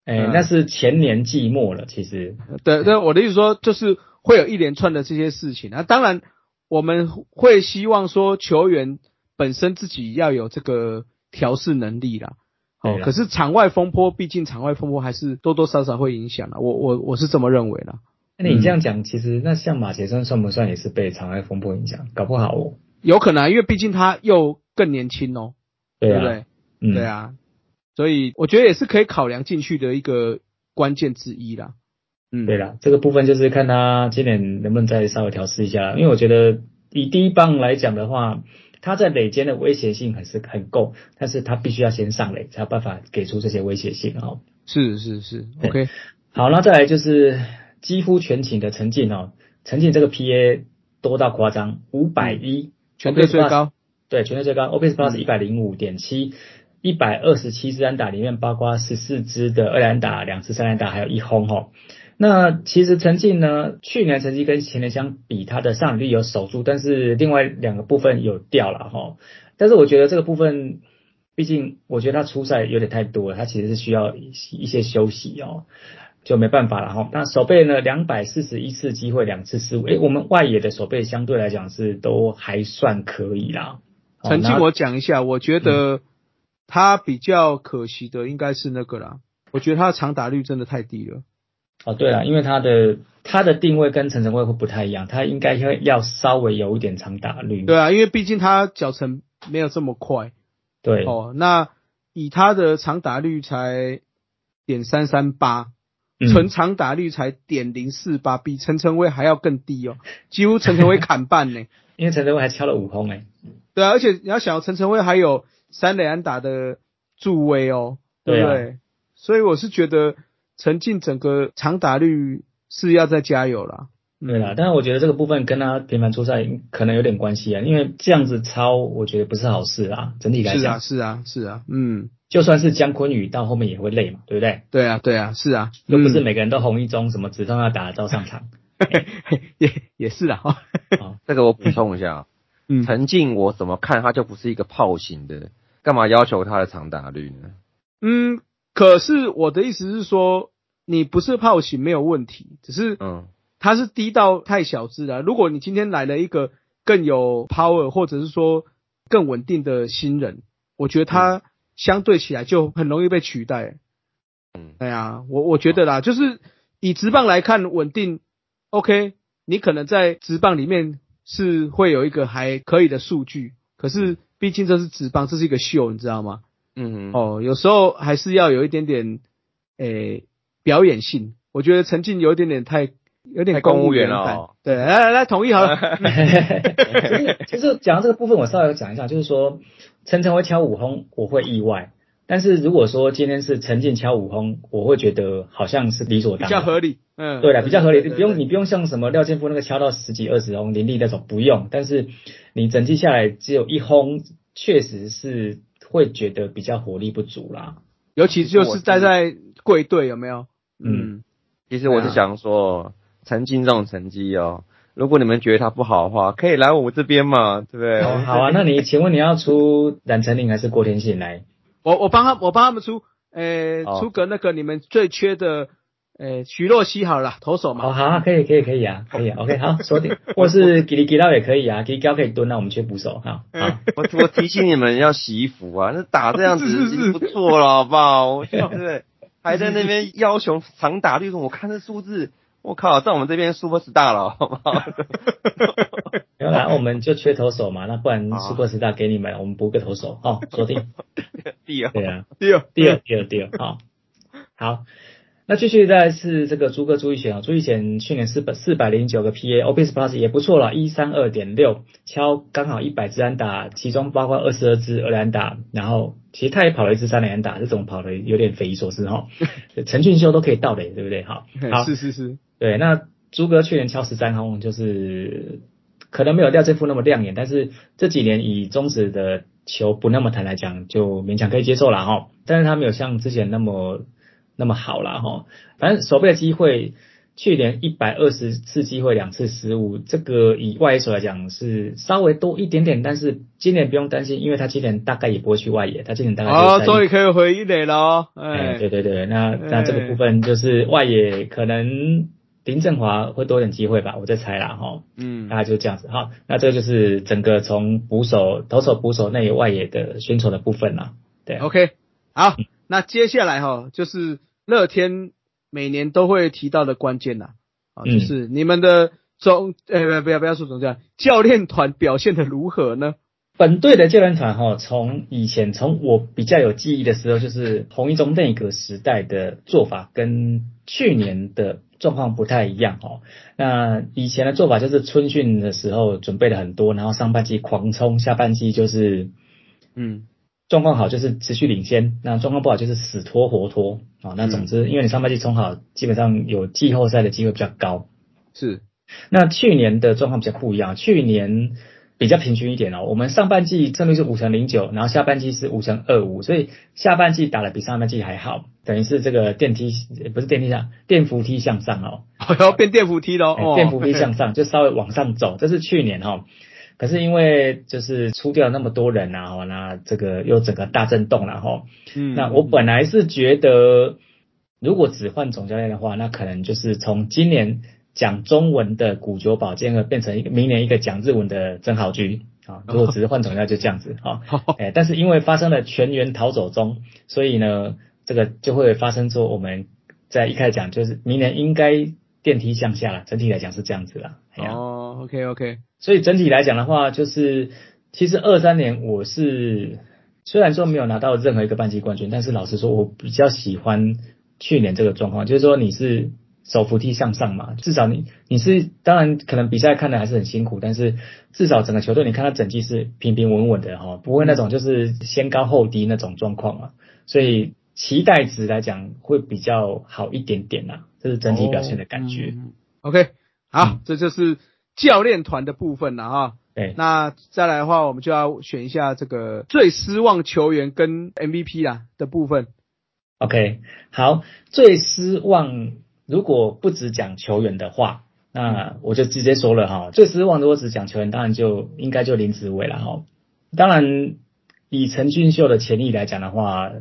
哎、嗯那是前年季末了，其实。对，对，我的意思说，就是会有一连串的这些事情啊。当然，我们会希望说球员本身自己要有这个调试能力啦。哦，可是场外风波，毕竟场外风波还是多多少少会影响的。我我我是这么认为的。那你这样讲，其实那像马杰森算不算也是被场外风波影响？搞不好哦。有可能啊，因为毕竟他又更年轻哦，对啊，不对？嗯，对啊，所以我觉得也是可以考量进去的一个关键之一啦。嗯，对啦，这个部分就是看他今年能不能再稍微调试一下，因为我觉得以第一棒来讲的话，他在垒间的威胁性还是很够，但是他必须要先上垒才有办法给出这些威胁性哦。是是是，OK，好，那再来就是几乎全勤的陈进哦，陈进这个 PA 多到夸张，五百一，全队最高。对，全队最高，OPS Plus 一百零五点七，一百二十七支安打里面包括十四支的二垒打、两支三垒打，还有一轰哦。那其实陈进呢，去年成绩跟前年相比，他的上垒率有守住，但是另外两个部分有掉了哈。但是我觉得这个部分，毕竟我觉得他出赛有点太多了，他其实是需要一一些休息哦。就没办法了哈。那守备呢，两百四十一次机会，两次失误。诶，我们外野的守备相对来讲是都还算可以啦。哦曾经我讲一下，我觉得他比较可惜的应该是那个啦，我觉得他的长打率真的太低了。哦，对了，因为他的他的定位跟陈晨威会不太一样，他应该会要稍微有一点长打率。对啊，因为毕竟他脚程没有这么快对，哦。那以他的长打率才点三三八，嗯纯长打率才点零四八，比陈晨威还要更低哦，几乎陈晨威砍半呢。因为陈晨威还敲了五轰诶。对啊，而且你要想，陈晨威还有三垒安打的助威哦，对不对？所以我是觉得陈进整个长打率是要再加油啦。对啦，但是我觉得这个部分跟他频繁出赛可能有点关系啊，因为这样子超，我觉得不是好事啦。整体来是啊，讲，是啊，是啊，嗯，就算是姜昆宇到后面也会累嘛，对不对？对啊，对啊，是啊，又不是嗯每个人都红一中，什么止痛要打到上场。也也是啊，哈，这个我补充一下，嗯，陈静我怎么看他就不是一个炮型的，干嘛要求他的长打率呢？嗯，可是我的意思是说，你不是炮型没有问题，只是嗯，他是低到太小只了。如果你今天来了一个更有 power 或者是说更稳定的新人，我觉得他相对起来就很容易被取代。嗯哎呀，我我觉得啦，就是以直棒来看稳定，OK，你可能在直棒里面是会有一个还可以的数据，可是毕竟这是直棒，这是一个秀，你知道吗？嗯，哦，有时候还是要有一点点诶、表演性。我觉得陈静有一点点太有点公务员哦对，来来来，同意好了。其实其实讲到这个部分，我稍微讲一下，就是说陈晨会敲五轰，我会意外。但是如果说今天是陈进敲五轰，我会觉得好像是理所比当然。较合理，嗯，对了，比较合理，你不用你不用像什么廖建富那个敲到十几二十轰林立那种不用，但是你整季下来只有一轰，确实是会觉得比较火力不足啦。尤其就是待在贵队有没有？嗯，其实我是想说，陈静这种成绩哦，如果你们觉得他不好的话，可以来我们这边嘛，对不对？哦，好啊，那你请问你要出冉成林还是郭天信来？我我帮他我帮他们出，呃，好出个那个你们最缺的，呃，徐若曦好了啦，投手嘛哦，嘛。好啊，可以，可以，可以啊，可以啊，OK，好，锁定，或是吉利吉拉也可以啊，吉利吉拉可以蹲那，我们缺捕手，好，好，我我提醒你们要洗衣服啊，那打这样子已经不错了，好不好？对不对？还在那边要求长打率，我看这数字，我靠，在我们这边 super star 了，好不好？没有啦，我们就缺投手嘛，那不然好 Super Star 给你们，我们补个投手，哦，锁定，第二，对啊，第二，第二，第二，第二，好，好，那继续再来是这个朱哥朱一贤啊，朱一贤去年四百四百零九个 PA，OPS Plus 也不错了，一三二点六，敲刚好一百支安打，其中包括二十二支二垒安打，然后其实他也跑了一支三连打，这种跑的有点匪夷所思哈，陈俊秀都可以到垒，对不对？好，好，是是是，对，那朱哥去年敲十三轰，就是可能没有廖正富那么亮眼，但是这几年以中指的球不那么弹来讲，就勉强可以接受了哈。但是他没有像之前那么那么好了哈。反正守备的机会，去年一百二十次机会两次失误，这个以外野手来讲是稍微多一点点，但是今年不用担心，因为他今年大概也不会去外野，他今年大概就是哦，终于可以回一垒了哦，哎，哎，对对对，那那这个部分就是外野可能林振华会多点机会吧，我在猜啦哈，嗯大，概就是这样子好。那这个就是整个从捕手、投手、捕手内野外野的宣传的部分啦。对啊，OK，好，那接下来哈就是乐天每年都会提到的关键呐，啊，嗯就是你们的总，呃，不不要不要说总教练，教练团表现的如何呢？本队的教练团哈，从以前从我比较有记忆的时候，就是红一中内阁时代的做法跟去年的状况不太一样哦。那以前的做法就是春训的时候准备了很多，然后上半季狂冲，下半季就是嗯，状况好就是持续领先，那状况不好就是死拖活拖啊。那总之，因为你上半季冲好，基本上有季后赛的机会比较高。是，那去年的状况比较不一样，去年比较平均一点哦。我们上半季胜率是五成零九，然后下半季是五成二五，所以下半季打的比上半季还好，等于是这个电梯呃不是电梯上电扶梯向上哦。我要变电扶梯喽，哦，哎电扶梯向上，就稍微往上走，这是去年哈。可是因为就是出掉那么多人啊，哈，那这个又整个大震动了哈。嗯那我本来是觉得，如果只换总教练的话，那可能就是从今年讲中文的古久保健二变成一个明年一个讲日文的曾豪居啊。如果只是换总教练就这样子哈。哎，但是因为发生了全员逃走中，所以呢，这个就会发生说我们在一开始讲，就是明年应该电梯向下了，整体来讲是这样子啦。哎呀哦，OK OK，所以整体来讲的话，就是其实二三年我是虽然说没有拿到任何一个半季冠军，但是老实说，我比较喜欢去年这个状况，就是说你是手扶梯向上嘛，至少你你是当然可能比赛看的还是很辛苦，但是至少整个球队你看它整季是平平稳稳的哈，不会那种就是先高后低那种状况啊，所以期待值来讲会比较好一点点啦，这是整体表现的感觉。嗯 OK，好，嗯这就是教练团的部分了哈。对，那再来的话，我们就要选一下这个最失望球员跟 MVP 啦的部分。OK，好，最失望如果不只讲球员的话，那我就直接说了哈，最失望如果只讲球员，当然就应该就林子伟了哈。当然，以陈俊秀的潜力来讲的话，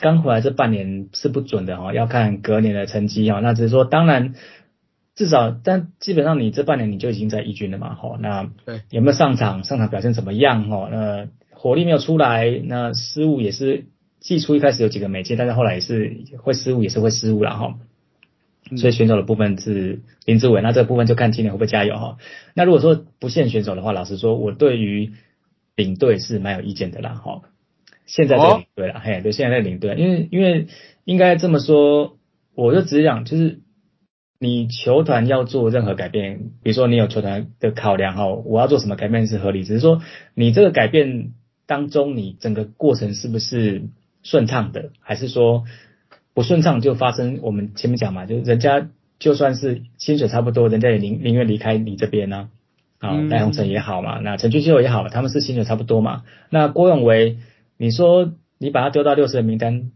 刚回来这半年是不准的哈，要看隔年的成绩哈。那只是说，当然至少，但基本上你这半年你就已经在一军了嘛吼。那对有没有上场？上场表现怎么样吼？那火力没有出来，那失误也是季初一开始有几个没进，但是后来也是会失误，也是会失误了哈。所以选手的部分是林志伟，那这个部分就看今年会不会加油哈。那如果说不限选手的话，老实说，我对于领队是蛮有意见的啦哈。现在这个领队啦，嘿，对，现在这个领队，因为因为应该这么说，我就只是讲，就是你球团要做任何改变，比如说你有球团的考量哈，我要做什么改变是合理，只是说你这个改变当中，你整个过程是不是顺畅的，还是说不顺畅就发生我们前面讲嘛，就是人家就算是薪水差不多，人家也宁宁愿离开你这边呢、啊。嗯赖鸿成也好嘛，那陈俊秀也好，他们是薪水差不多嘛。那郭永维，你说你把他丢到六十人名单，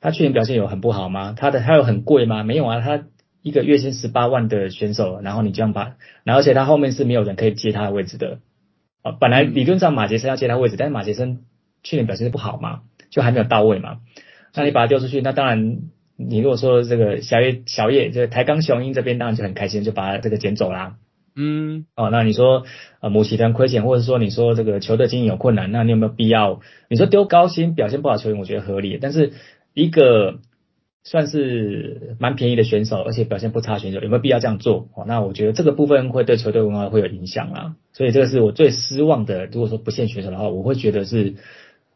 他去年表现有很不好吗？他的他有很贵吗？没有啊，他一个月薪十八万的选手，然后你这样把，然后而且他后面是没有人可以接他的位置的。啊，本来理论上马杰森要接他位置，但是马杰森去年表现不好嘛，就还没有到位嘛。那你把他丢出去，那当然，你如果说这个小叶小叶，这个台钢雄鹰这边当然就很开心，就把他这个捡走啦。嗯，哦，那你说呃母集团亏钱，或者说你说这个球队经营有困难，那你有没有必要？你说丢高薪表现不好球员，我觉得合理，但是一个算是蛮便宜的选手，而且表现不差选手，有没有必要这样做？哦，那我觉得这个部分会对球队文化会有影响啦。所以这个是我最失望的。如果说不限选手的话，我会觉得是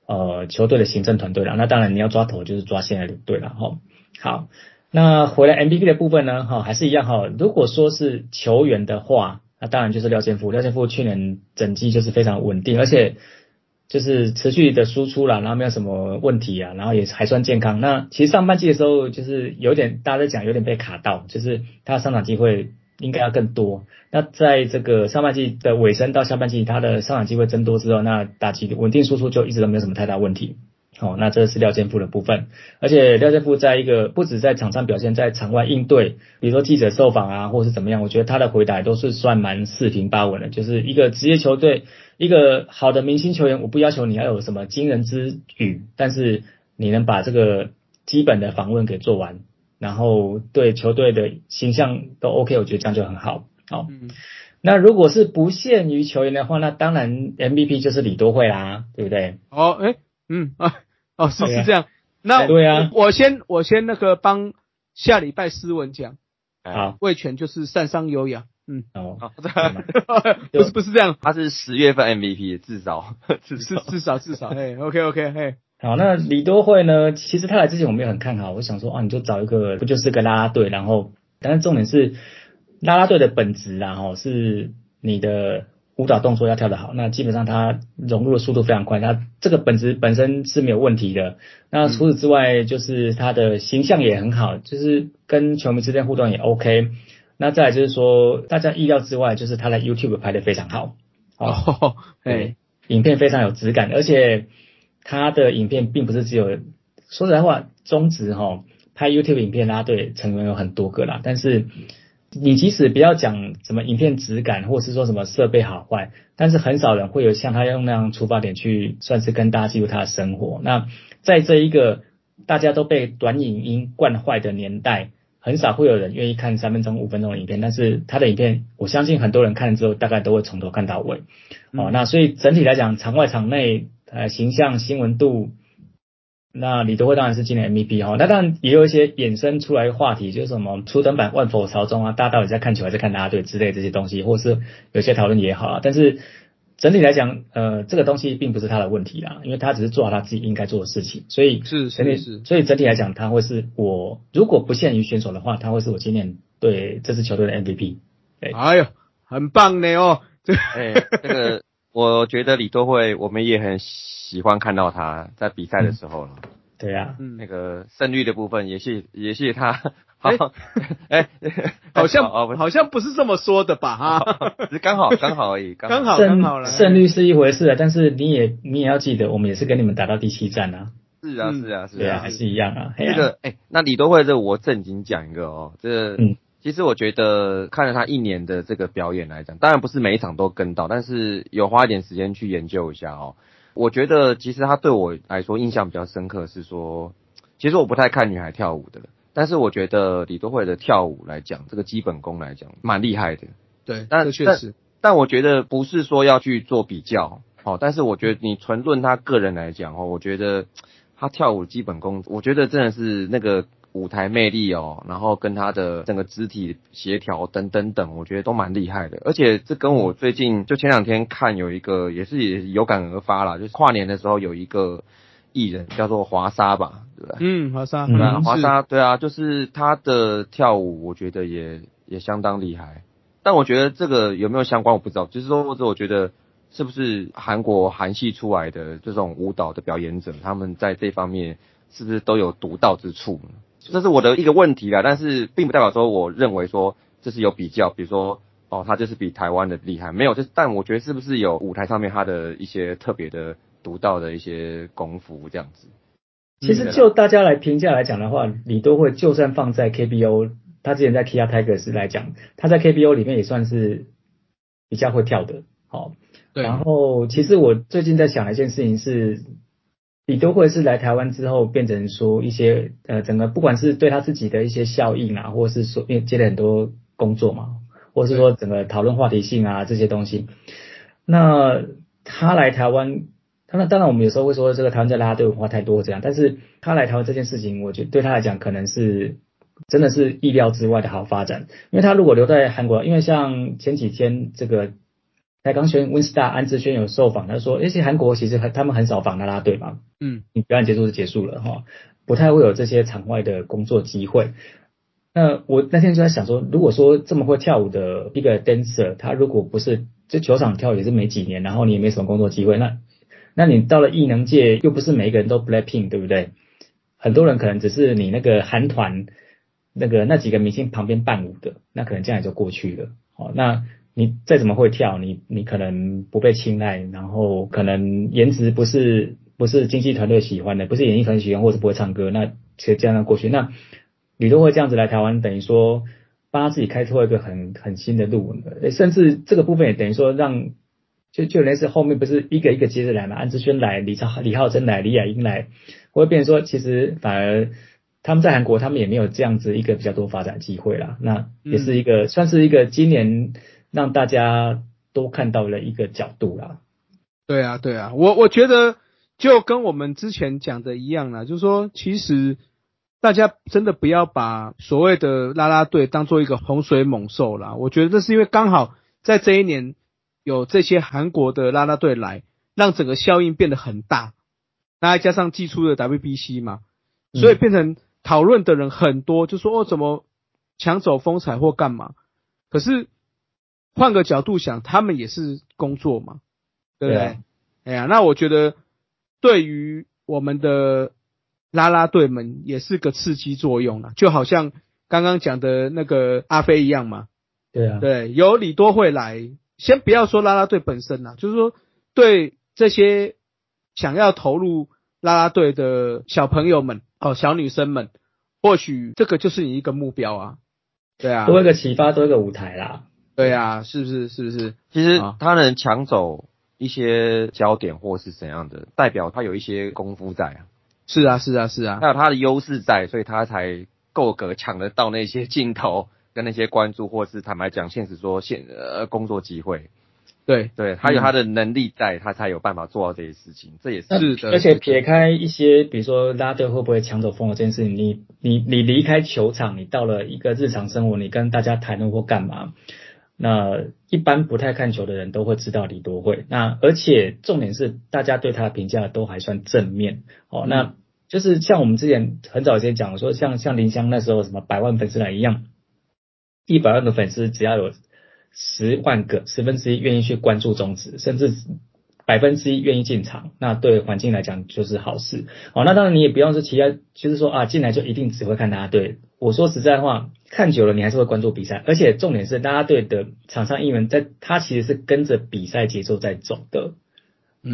呃球队的行政团队啦。那当然你要抓头就是抓现在领队了哈。好，那回来 MVP 的部分呢，哈还是一样哈。如果说是球员的话，那当然就是廖健富。廖健富去年整季就是非常稳定，而且就是持续的输出啦，然后没有什么问题啊，然后也还算健康。那其实上半季的时候就是有点大家在讲有点被卡到，就是他上场机会应该要更多。那在这个上半季的尾声到下半季，他的上场机会增多之后，那打击稳定输出就一直都没有什么太大问题。哦，那这是廖健富的部分，而且廖健富在一个不止在场上表现，在场外应对，比如说记者受访啊，或是怎么样，我觉得他的回答都是算蛮四平八稳的。就是一个职业球队，一个好的明星球员，我不要求你要有什么惊人之语，但是你能把这个基本的访问给做完，然后对球队的形象都 OK，我觉得这样就很好。好、嗯那如果是不限于球员的话，那当然 MVP 就是李多惠啦，对不对？哦，哎，嗯啊，哦是是这样。那对啊我我先我先那个帮下礼拜斯文讲，好，魏权就是善商优雅，嗯，哦，好对嘛 不是不是这样，他是十月份 MVP 至少至少至少至少，哎，OK OK，哎，好，那李多惠呢？其实他来之前我没有很看好，我想说啊，你就找一个不就是个啦啦队，然后，但是重点是啦啦队的本质啊，哈，是你的舞蹈动作要跳得好，那基本上他融入的速度非常快，他这个本质本身是没有问题的。那除此之外，就是他的形象也很好，就是跟球迷之间互动也 OK。那再来就是说，大家意料之外，就是他的 YouTube 拍的非常好，哦，对，，影片非常有质感，而且他的影片并不是只有，说实在话，中职哈拍 YouTube 影片啦，对成员有很多个啦，但是你即使不要讲什么影片质感，或是说什么设备好坏，但是很少人会有像他用那样出发点去算是跟大家记录他的生活。那在这一个大家都被短影音惯坏的年代，很少会有人愿意看三分钟、五分钟的影片，但是他的影片，我相信很多人看了之后，大概都会从头看到尾。哦，那所以整体来讲，场外场内呃形象新闻度那李德惠当然是今年 MVP 哈，那当然也有一些衍生出来的话题，就是什么初登版万佛朝宗啊，大家到底在看球还是看啦啦队之类这些东西，或是有些讨论也好啊。但是整体来讲，呃，这个东西并不是他的问题啦，因为他只是做好他自己应该做的事情，所以是整体是。是所以整体来讲，他会是我如果不限于选手的话，他会是我今年对这支球队的 MVP。哎呦，很棒的哦，这 哎，这个我觉得李多惠，我们也很喜欢看到他在比赛的时候了。对啊，嗯。那个胜率的部分也是也是他，哎好，哎，好像哦好像不是这么说的吧哈，只是刚好 刚好而已，刚好。刚好了。胜率是一回事啊，但是你也你也要记得，我们也是跟你们打到第七战啊，是啊嗯。是啊是啊，啊还，是一样啊。这个哎，那李多惠这我正经讲一个哦，这嗯。其实我觉得看了他一年的这个表演来讲，当然不是每一场都跟到，但是有花一点时间去研究一下哦。我觉得其实他对我来说印象比较深刻是说，其实我不太看女孩跳舞的，但是我觉得李多惠的跳舞来讲，这个基本功来讲蛮厉害的。对，但这确实，但我觉得不是说要去做比较，哦，但是我觉得你纯论他个人来讲哦，我觉得他跳舞基本功，我觉得真的是那个舞台魅力哦，然后跟他的整个肢体协调等等等，我觉得都蛮厉害的。而且这跟我最近就前两天看有一个也是也有感而发啦，就是跨年的时候有一个艺人叫做华莎吧，对不对？嗯，华莎，嗯对啊，华莎对啊，就是他的跳舞，我觉得也也相当厉害。但我觉得这个有没有相关，我不知道。就是说，或者我觉得是不是韩国韩系出来的这种舞蹈的表演者，他们在这方面是不是都有独到之处呢？这是我的一个问题啦，但是并不代表说我认为说这是有比较，比如说哦，他就是比台湾的厉害，没有，就是但我觉得是不是有舞台上面他的一些特别的独到的一些功夫这样子。其实就大家来评价来讲的话，李多惠就算放在 KBO，他之前在 Kia Tigers 来讲，他在 KBO 里面也算是比较会跳的。好，对，然后其实我最近在想一件事情是，李多惠是来台湾之后变成说一些呃整个不管是对他自己的一些效应啊，或是说因为接了很多工作嘛，或是说整个讨论话题性啊这些东西，那他来台湾。当然，当然，我们有时候会说这个台湾在拉拉队文化太多这样，但是他来台湾这件事情，我觉得对他来讲可能是真的是意料之外的好发展。因为他如果留在韩国，因为像前几天这个台钢轩温斯大安志轩有受访，他说，而且韩国其实很他们很少访拉拉队嘛，嗯，你表演结束就结束了哈，不太会有这些场外的工作机会。那我那天就在想说，如果说这么会跳舞的一个 dancer，他如果不是就球场跳也是没几年，然后你也没什么工作机会，那那你到了艺能界，又不是每一个人都 Blackpink，对不对？很多人可能只是你那个韩团那个那几个明星旁边伴舞的，那可能这样也就过去了。好，那你再怎么会跳，你你可能不被青睐，然后可能颜值不是不是经纪团队喜欢的，不是演艺团队喜欢，或是不会唱歌，那其实这样过去，那你都会这样子来台湾，等于说帮他自己开拓一个很很新的路，甚至这个部分也等于说让。就就类似后面不是一个一个接着来嘛，安志轩来，李超李浩真来，李雅英来，会变成说其实反而他们在韩国他们也没有这样子一个比较多发展机会啦，那也是一个、算是一个今年让大家都看到了一个角度啦。对啊，对啊，我我觉得就跟我们之前讲的一样啦，就是说其实大家真的不要把所谓的啦啦队当做一个洪水猛兽啦，我觉得这是因为刚好在这一年。有这些韩国的啦啦队来，让整个效应变得很大，那再加上寄出的 WBC 嘛，所以变成讨论的人很多，就说哦怎么抢走风采或干嘛？可是换个角度想，他们也是工作嘛，对不对？对哎呀，那我觉得对于我们的啦啦队们也是个刺激作用啊，就好像刚刚讲的那个阿飞一样嘛。对啊，对，有李多会来。先不要说啦啦队本身啦，就是说对这些想要投入啦啦队的小朋友们哦，小女生们，或许这个就是你一个目标啊，对啊，多一个启发，多一个舞台啦。对啊，是不是？是不是？其实啊他能抢走一些焦点或是怎样的，代表他有一些功夫在啊，是啊，是啊，是啊他，有他的优势在，所以他才够格抢得到那些镜头。跟那些关注，或是坦白讲，现实说现呃工作机会，对，对他有他的能力在，他才有办法做到这些事情，这也是是的而且撇开一些，比如说拉队会不会抢走风头这件事情，你你你离开球场，你到了一个日常生活，你跟大家谈论或干嘛，那一般不太看球的人都会知道李多惠。那而且重点是，大家对他的评价都还算正面哦。那就是像我们之前很早之前讲说，像像林香那时候什么百万粉丝来一样，一百万的粉丝只要有十万个十分之一愿意去关注中职，甚至百分之一愿意进场，那对环境来讲就是好事。哦，那当然你也不要是期待，就是说啊进来就一定只会看大家队。我说实在话，看久了你还是会关注比赛，而且重点是大家队的场上应援，在他其实是跟着比赛节奏在走的。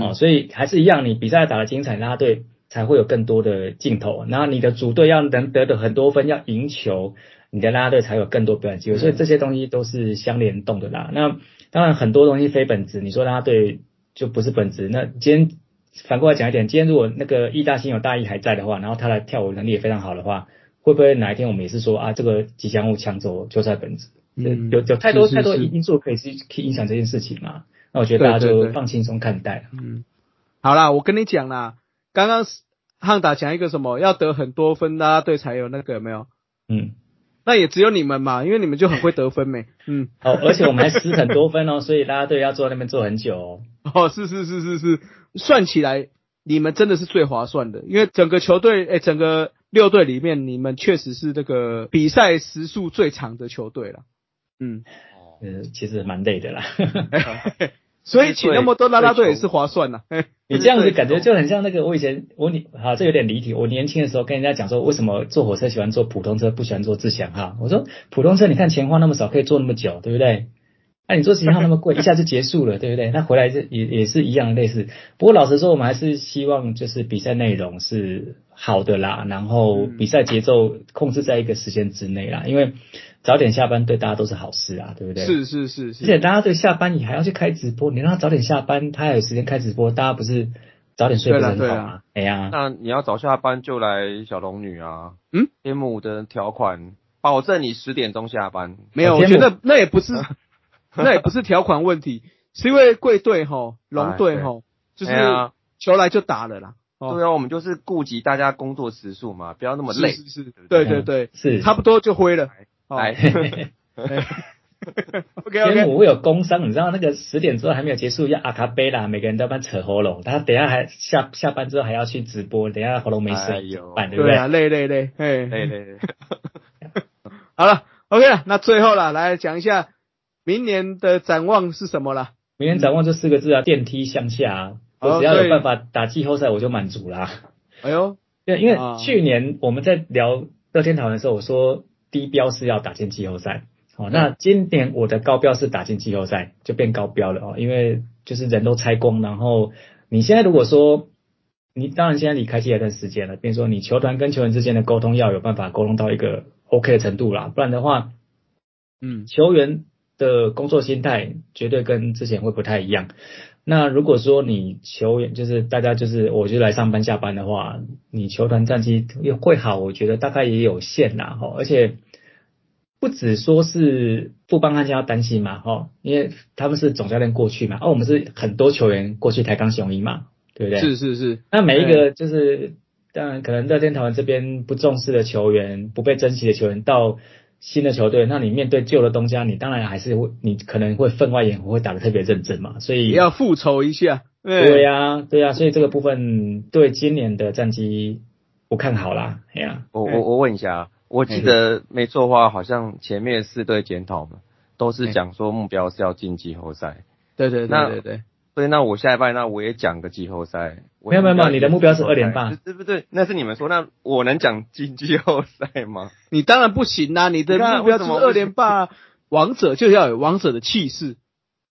哦，所以还是一样，你比赛打得精彩，拉队才会有更多的镜头。然后你的主队要能得的很多分，要赢球，你的拉队才有更多表演机会。所以这些东西都是相联动的啦。那当然很多东西非本质，你说拉队就不是本质。那今天反过来讲一点，今天如果那个易大星有大义还在的话，然后他的跳舞能力也非常好的话，会不会哪一天我们也是说啊，这个吉祥物抢走球赛本质？嗯有有太多太多因素可以去可以影响这件事情嘛？那我觉得大家就放轻松看待了。嗯，好啦，我跟你讲啦，刚刚汉达讲一个什么，要得很多分，啦啦队才有那个有没有？嗯，那也只有你们嘛，因为你们就很会得分没。嗯，哦，而且我们还失很多分哦，所以拉队要坐在那边坐很久哦。哦，是是是是是，算起来你们真的是最划算的，因为整个球队，哎、整个六队里面，你们确实是这个比赛时数最长的球队了。嗯，呃，其实蛮累的啦。所以请那么多拉拉队也是划算呐。嘿 你这样子感觉就很像那个我以前我你啊，这有点离题。我年轻的时候跟人家讲说，为什么坐火车喜欢坐普通车，不喜欢坐自强号？我说普通车你看钱花那么少，可以坐那么久，对不对？那、你坐自强号那么贵，一下就结束了，对不对？那回来这也也是一样类似。不过老实说，我们还是希望就是比赛内容是好的啦，然后比赛节奏控制在一个时间之内啦，因为早点下班对大家都是好事啊，对不对？是是是是。而且，大家对下班你还要去开直播，你让他早点下班，他还有时间开直播，大家不是早点睡不是很对啦好吗？哎呀，那你要早下班就来小龙女啊，嗯？天母的条款保证你十点钟下班，没有，我觉得那也不是，那也不是条款问题，是因为贵队吼、龙队哎吼，就是球来就打了啦。哦。对啊，我们就是顾及大家工作时数嘛，不要那么累。是是是，对对？对，是。差不多就灰了。哦来，OK 天 OK，母会有工伤，你知道那个十点之后还没有结束，要阿卡贝拉，每个人都要帮扯喉咙，他等下还下下班之后还要去直播，等下喉咙没哎声呦怎么办？对不对？对啊，累累累，嘿，累累累。好了，OK 了，那最后了，来讲一下明年的展望是什么了？明年展望这四个字啊，电梯向下啊，哦我只要有办法打季后赛，我就满足啦。哎呦，对，因为啊去年我们在聊乐天讨论的时候，我说低标是要打进季后赛。哦，那今年我的高标是打进季后赛，就变高标了哦，因为就是人都拆光，然后你现在如果说你当然现在离开季一段时间了，比如说你球团跟球员之间的沟通要有办法沟通到一个 OK 的程度啦，不然的话，嗯，球员的工作心态绝对跟之前会不太一样。那如果说你球员就是大家就是我就来上班下班的话，你球团战绩也会好，我觉得大概也有限啦哈，而且不只说是富邦悍将要担心嘛哈，因为他们是总教练过去嘛，而、我们是很多球员过去台钢雄鹰嘛，对不对？是是是，那每一个就是，当然可能乐天桃园这边不重视的球员，不被珍惜的球员到新的球队，那你面对旧的东家，你当然还是会，你可能会分外眼红，会打得特别认真嘛。所以也要复仇一下。对呀、对呀、所以这个部分对今年的战绩不看好啦。哎呀、我我我问一下，我记得没错的话，好像前面四队检讨嘛，都是讲说目标是要进季后赛。对对对那对对，所以那我下一拜那我也讲个季后赛。没有没有没有你的目标是季后赛2连霸对不对？那是你们说，那我能讲进季后赛吗？你当然不行啦，你的目标就是二连霸，王者就要有王者的气势。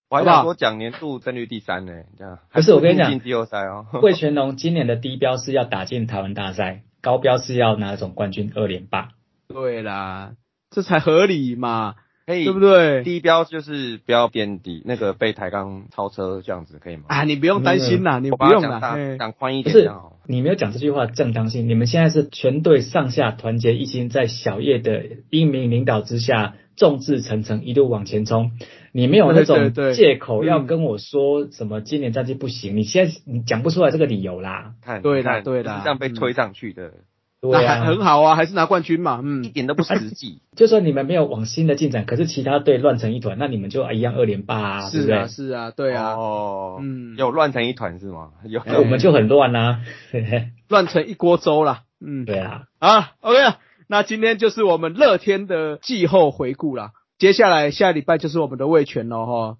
好不好我还想说讲年度胜率第三呢，这样不是我跟你讲进季后赛哦。魏全龙今年的低标是要打进台湾大赛，高标是要拿总冠军二连霸。对啦，这才合理嘛。可以对不对？低标就是不要变低，那个被抬杠超车这样子可以吗？啊，你不用担心啦，你不用啦，讲宽一点这样好。你没有讲这句话正当性。你们现在是全队上下团结一心，在小叶的英明领导之下，众志成城，一路往前冲。你没有那种借口要嗯跟我说什么今年战绩不行，你现在你讲不出来这个理由啦。看，对你看啦对啦是这样被推上去的，对那还啊，很好啊，还是拿冠军嘛，嗯。一嗯，点都不实际。就算你们没有往新的进展，可是其他队乱成一团，那你们就一样二连霸啊，对不是啊？是啊，对啊，哦，嗯。有乱成一团是吗？有，哎我们就很乱啦、嘿 嘿乱成一锅粥啦，嗯，对啊，啊，OK 啊，那今天就是我们乐天的季后回顾啦。接下来下礼拜就是我们的味全喽哈，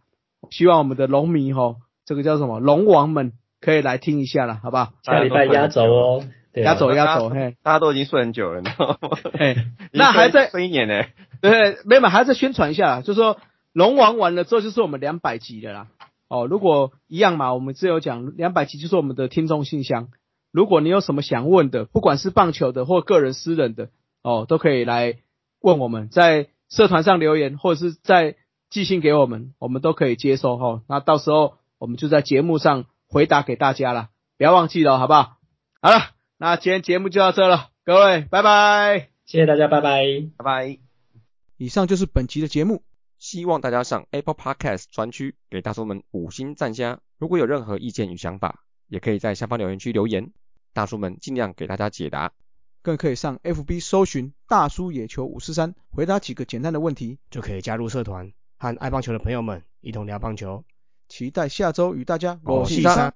希望我们的龙迷哈，这个叫什么？龙王们可以来听一下了，好不好？下礼拜压轴哦，压轴压轴，嘿，大家都已经睡很久了，你知道吗？嘿，那还在睡一年呢。对，没有，还要再宣传一下啦，就说龙王完了之后就是我们两百集的啦。哦，如果一样嘛，我们只有讲两百集就是我们的听众信箱。如果你有什么想问的，不管是棒球的或个人私人的，哦，都可以来问我们，在社团上留言，或者是在寄信给我们，我们都可以接收哈、哦。那到时候我们就在节目上回答给大家啦，不要忘记了，好不好？好了，那今天节目就到这了，各位，拜拜。谢谢大家，拜拜。拜拜。以上就是本期的节目。希望大家上 Apple Podcast 专区给大叔们五星赞加。如果有任何意见与想法，也可以在下方留言区留言，大叔们尽量给大家解答。更可以上 FB 搜寻大叔野球五四三，回答几个简单的问题。就可以加入社团，和爱棒球的朋友们一同聊棒球。期待下周与大家我是三，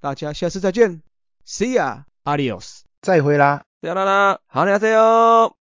大家下次再见，See ya。アリオス。再会啦。さよなら。はようございます